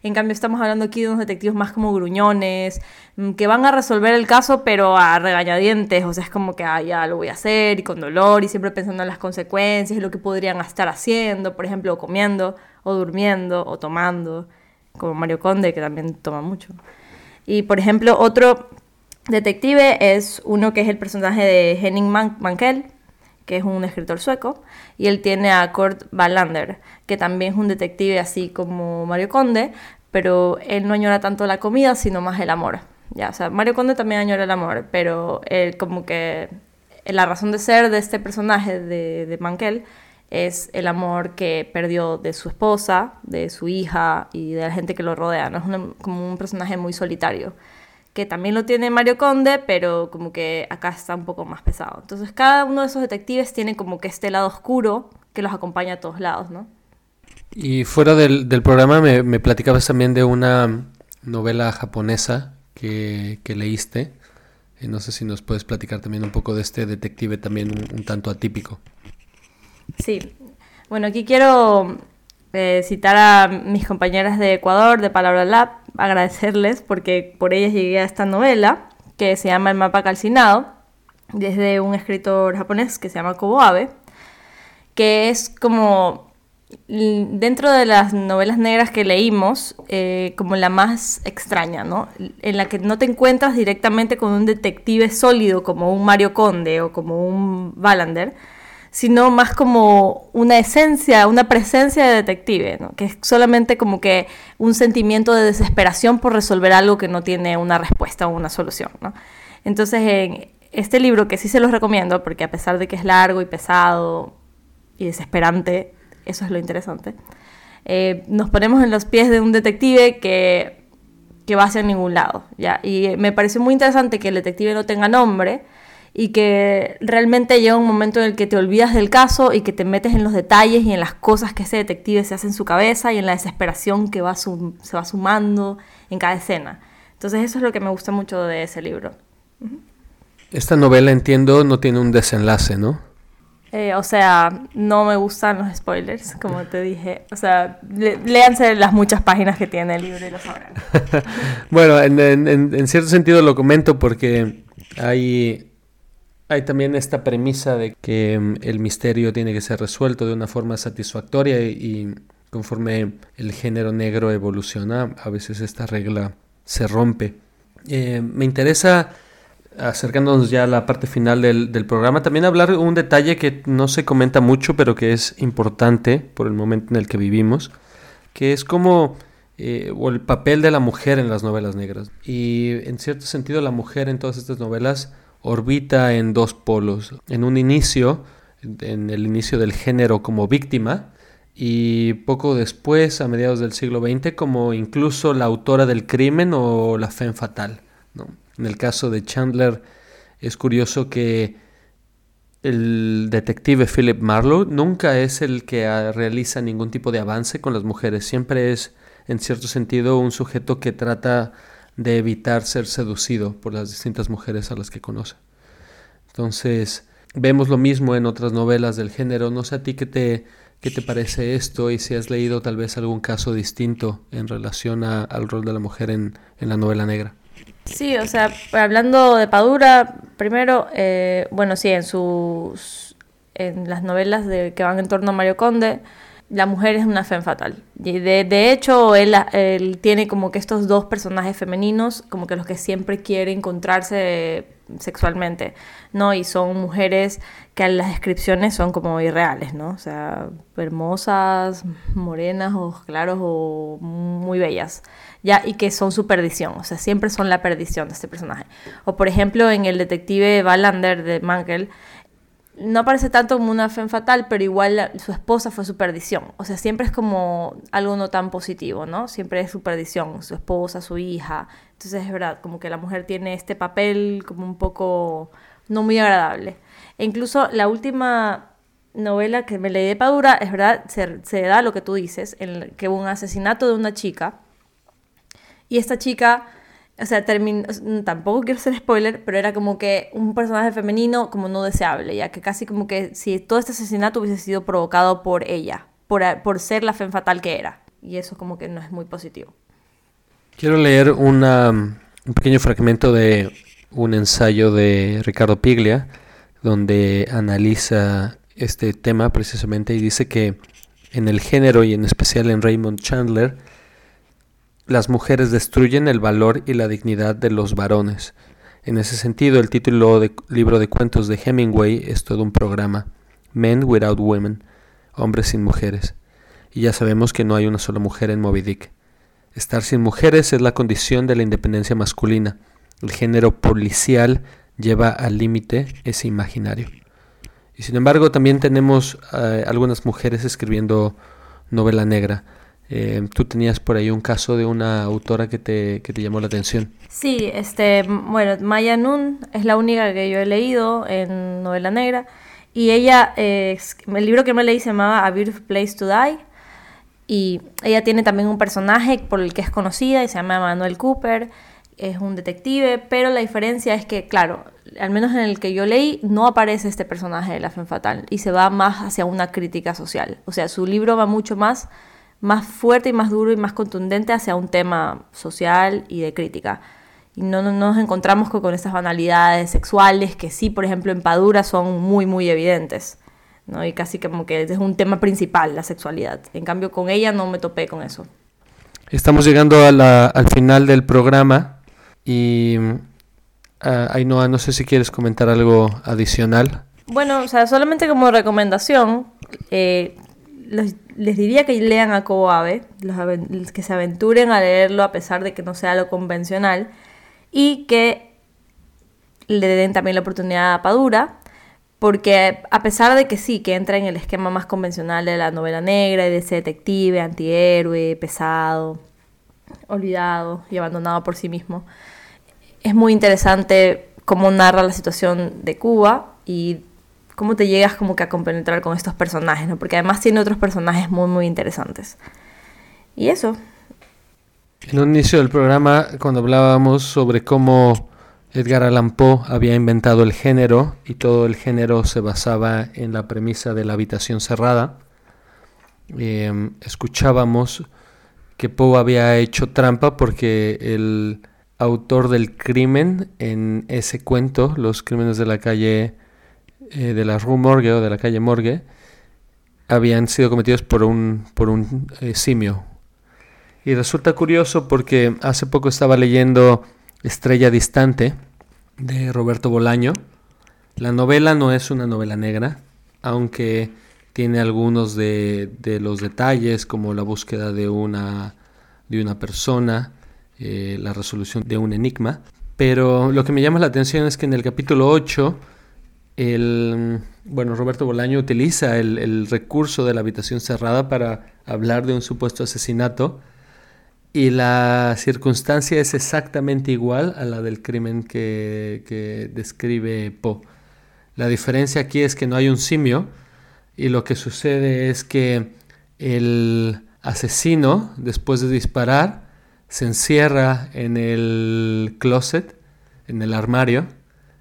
En cambio, estamos hablando aquí de unos detectives más como gruñones, mm, que van a resolver el caso, pero a regañadientes. O sea, es como que ah, ya lo voy a hacer y con dolor y siempre pensando en las consecuencias lo que podrían estar haciendo, por ejemplo, comiendo o durmiendo o tomando, como Mario Conde, que también toma mucho. Y por ejemplo, otro detective es uno que es el personaje de Henning Mankell, que es un escritor sueco, y él tiene a Kurt Wallander, que también es un detective así como Mario Conde, pero él no añora tanto la comida, sino más el amor. Ya, o sea, Mario Conde también añora el amor, pero él como que la razón de ser de este personaje de Mankell es el amor que perdió de su esposa, de su hija y de la gente que lo rodea. ¿no? Es como un personaje muy solitario, que también lo tiene Mario Conde, pero como que acá está un poco más pesado. Entonces cada uno de esos detectives tiene como que este lado oscuro que los acompaña a todos lados, ¿no? Y fuera del, programa me, me, platicabas también de una novela japonesa que, que leíste. Y no sé si nos puedes platicar también un poco de este detective también un tanto atípico. Sí, bueno, aquí quiero eh, citar a mis compañeras de Ecuador, de Palabra Lab, agradecerles porque por ellas llegué a esta novela que se llama El mapa calcinado, desde un escritor japonés que se llama Kobo Abe, que es como dentro de las novelas negras que leímos, eh, como la más extraña, ¿no? En la que no te encuentras directamente con un detective sólido como un Mario Conde o como un Wallander, sino más como una esencia, una presencia de detective, que es solamente como que un sentimiento de desesperación por resolver algo que no tiene una respuesta o una solución. Entonces, en este libro, que sí se los recomiendo, porque a pesar de que es largo y pesado y desesperante, eso es lo interesante, eh, nos ponemos en los pies de un detective que, que va hacia ningún lado. ¿ya? Y me pareció muy interesante que el detective no tenga nombre, y que realmente llega un momento en el que te olvidas del caso y que te metes en los detalles y en las cosas que ese detective se hace en su cabeza y en la desesperación que va se va sumando en cada escena. Entonces eso es lo que me gusta mucho de ese libro. Esta novela, entiendo, no tiene un desenlace, ¿no? Eh, o sea, no me gustan los spoilers, como te dije. O sea, léanse las muchas páginas que tiene el libro y lo sabrán. bueno, en cierto sentido lo comento porque hay hay también esta premisa de que mm, el misterio tiene que ser resuelto de una forma satisfactoria y, conforme el género negro evoluciona, a veces esta regla se rompe. Eh, me interesa, acercándonos ya a la parte final del, programa, también hablar un detalle que no se comenta mucho, pero que es importante por el momento en el que vivimos, que es como eh, o el papel de la mujer en las novelas negras. Y en cierto sentido la mujer en todas estas novelas orbita en dos polos. En un inicio, en el inicio del género como víctima, y poco después, a mediados del siglo XX, como incluso la autora del crimen o la femme fatal. En el caso de Chandler es curioso que el detective Philip Marlowe nunca es el que realiza ningún tipo de avance con las mujeres, siempre es en cierto sentido un sujeto que trata de evitar ser seducido por las distintas mujeres a las que conoce. Entonces, vemos lo mismo en otras novelas del género. No sé a ti qué te, qué te parece esto y si has leído tal vez algún caso distinto en relación al rol de la mujer en, la novela negra. Sí, o sea, hablando de Padura, primero, eh, bueno, sí, en sus en las novelas de, que van en torno a Mario Conde, la mujer es una femme fatal. Y de, hecho, él, él, tiene como que estos dos personajes femeninos, como que los que siempre quiere encontrarse sexualmente, ¿no? Y son mujeres que las descripciones son como irreales, ¿no? O sea, hermosas, morenas, ojos claros o muy bellas, ¿ya? Y que son su perdición, o sea, siempre son la perdición de este personaje. O por ejemplo, en el detective Wallander de Mankel, no aparece tanto como una fe fatal, pero igual su esposa fue su perdición. O sea, siempre es como algo no tan positivo, ¿no? Siempre es su perdición, su esposa, su hija. Entonces es verdad, como que la mujer tiene este papel como un poco no muy agradable. E incluso la última novela que me leí de Padura, es verdad, se, da lo que tú dices, en que hubo un asesinato de una chica. Y esta chica o sea, tampoco quiero ser spoiler, pero era como que un personaje femenino como no deseable, ya que casi como que si todo este asesinato hubiese sido provocado por ella, por, por ser la fe fatal que era. Y eso como que no es muy positivo. Quiero leer una, un pequeño fragmento de un ensayo de Ricardo Piglia, donde analiza este tema precisamente y dice que en el género y en especial en Raymond Chandler, las mujeres destruyen el valor y la dignidad de los varones. En ese sentido, el título del libro de cuentos de Hemingway es todo un programa, Men Without Women, Hombres sin Mujeres. Y ya sabemos que no hay una sola mujer en Moby Dick. Estar sin mujeres es la condición de la independencia masculina. El género policial lleva al límite ese imaginario. Y sin embargo también tenemos eh, algunas mujeres escribiendo novela negra. Eh, tú tenías por ahí un caso de una autora que te, que te llamó la atención. Sí, este, bueno, Maya Nun es la única que yo he leído en novela negra. Y ella, eh, el libro que me leí se llamaba A Beautiful Place to Die. Y ella tiene también un personaje por el que es conocida y se llama Manuel Cooper. Es un detective, pero la diferencia es que, claro, al menos en el que yo leí, no aparece este personaje de la Femme Fatal y se va más hacia una crítica social. O sea, su libro va mucho más más fuerte y más duro y más contundente hacia un tema social y de crítica. Y no, nos encontramos con, con estas banalidades sexuales que sí, por ejemplo, en Padura son muy, muy evidentes. ¿no? Y casi como que es un tema principal, la sexualidad. En cambio, con ella no me topé con eso. Estamos llegando al final del programa y uh, Ainhoa, no sé si quieres comentar algo adicional. Bueno, o sea, solamente como recomendación, eh, les diría que lean a Ave, los, que se aventuren a leerlo a pesar de que no sea lo convencional y que le den también la oportunidad a Padura, porque a pesar de que sí, que entra en el esquema más convencional de la novela negra y de ese detective, antihéroe, pesado, olvidado y abandonado por sí mismo, es muy interesante cómo narra la situación de Cuba y cómo te llegas como que a compenetrar con estos personajes, ¿no? Porque además tiene otros personajes muy, muy interesantes. Y eso. En un inicio del programa, cuando hablábamos sobre cómo Edgar Allan Poe había inventado el género y todo el género se basaba en la premisa de la habitación cerrada, em, escuchábamos que Poe había hecho trampa porque el autor del crimen en ese cuento, Los Crímenes de la calle eh, de la Rue Morgue o de la calle Morgue habían sido cometidos por un, por un eh, simio. Y resulta curioso porque hace poco estaba leyendo Estrella Distante de Roberto Bolaño. La novela no es una novela negra, aunque tiene algunos de, de los detalles como la búsqueda de una, de una persona, eh, la resolución de un enigma. Pero lo que me llama la atención es que en el capítulo 8 el, bueno, Roberto Bolaño utiliza el, recurso de la habitación cerrada para hablar de un supuesto asesinato y la circunstancia es exactamente igual a la del crimen que, describe Poe. La diferencia aquí es que no hay un simio y lo que sucede es que el asesino, después de disparar, se encierra en el closet, en el armario,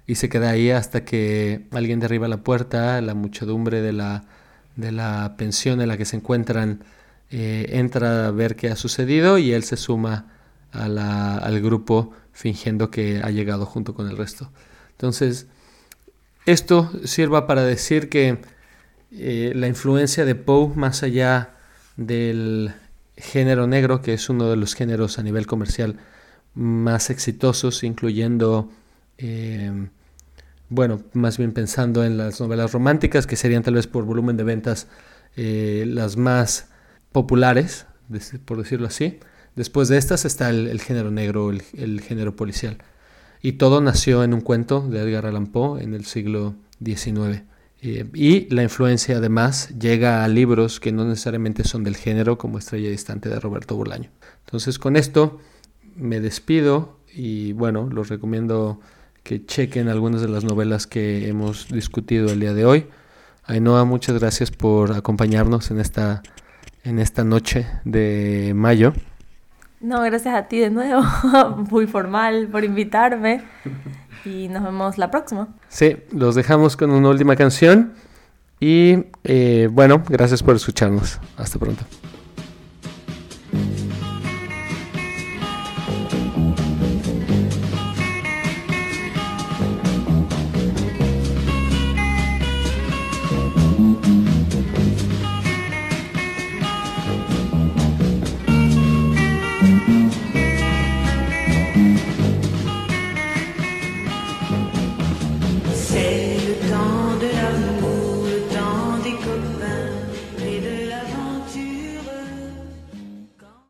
y se queda ahí hasta que alguien derriba la puerta, la muchedumbre de la, de la pensión en la que se encuentran eh, entra a ver qué ha sucedido y él se suma a la, al grupo fingiendo que ha llegado junto con el resto. Entonces, esto sirva para decir que eh, la influencia de Poe, más allá del género negro, que es uno de los géneros a nivel comercial más exitosos, incluyendo eh, bueno, más bien pensando en las novelas románticas, que serían tal vez por volumen de ventas eh, las más populares, por decirlo así. Después de estas está el, género negro, el, género policial. Y todo nació en un cuento de Edgar Allan Poe en el siglo XIX. Eh, y la influencia además llega a libros que no necesariamente son del género, como Estrella Distante de Roberto Bolaño. Entonces con esto me despido y bueno, los recomiendo que chequen algunas de las novelas que hemos discutido el día de hoy. Ainhoa, muchas gracias por acompañarnos en esta, en esta noche de mayo. No, gracias a ti de nuevo, muy formal por invitarme y nos vemos la próxima. Sí, los dejamos con una última canción y eh, bueno, gracias por escucharnos. Hasta pronto.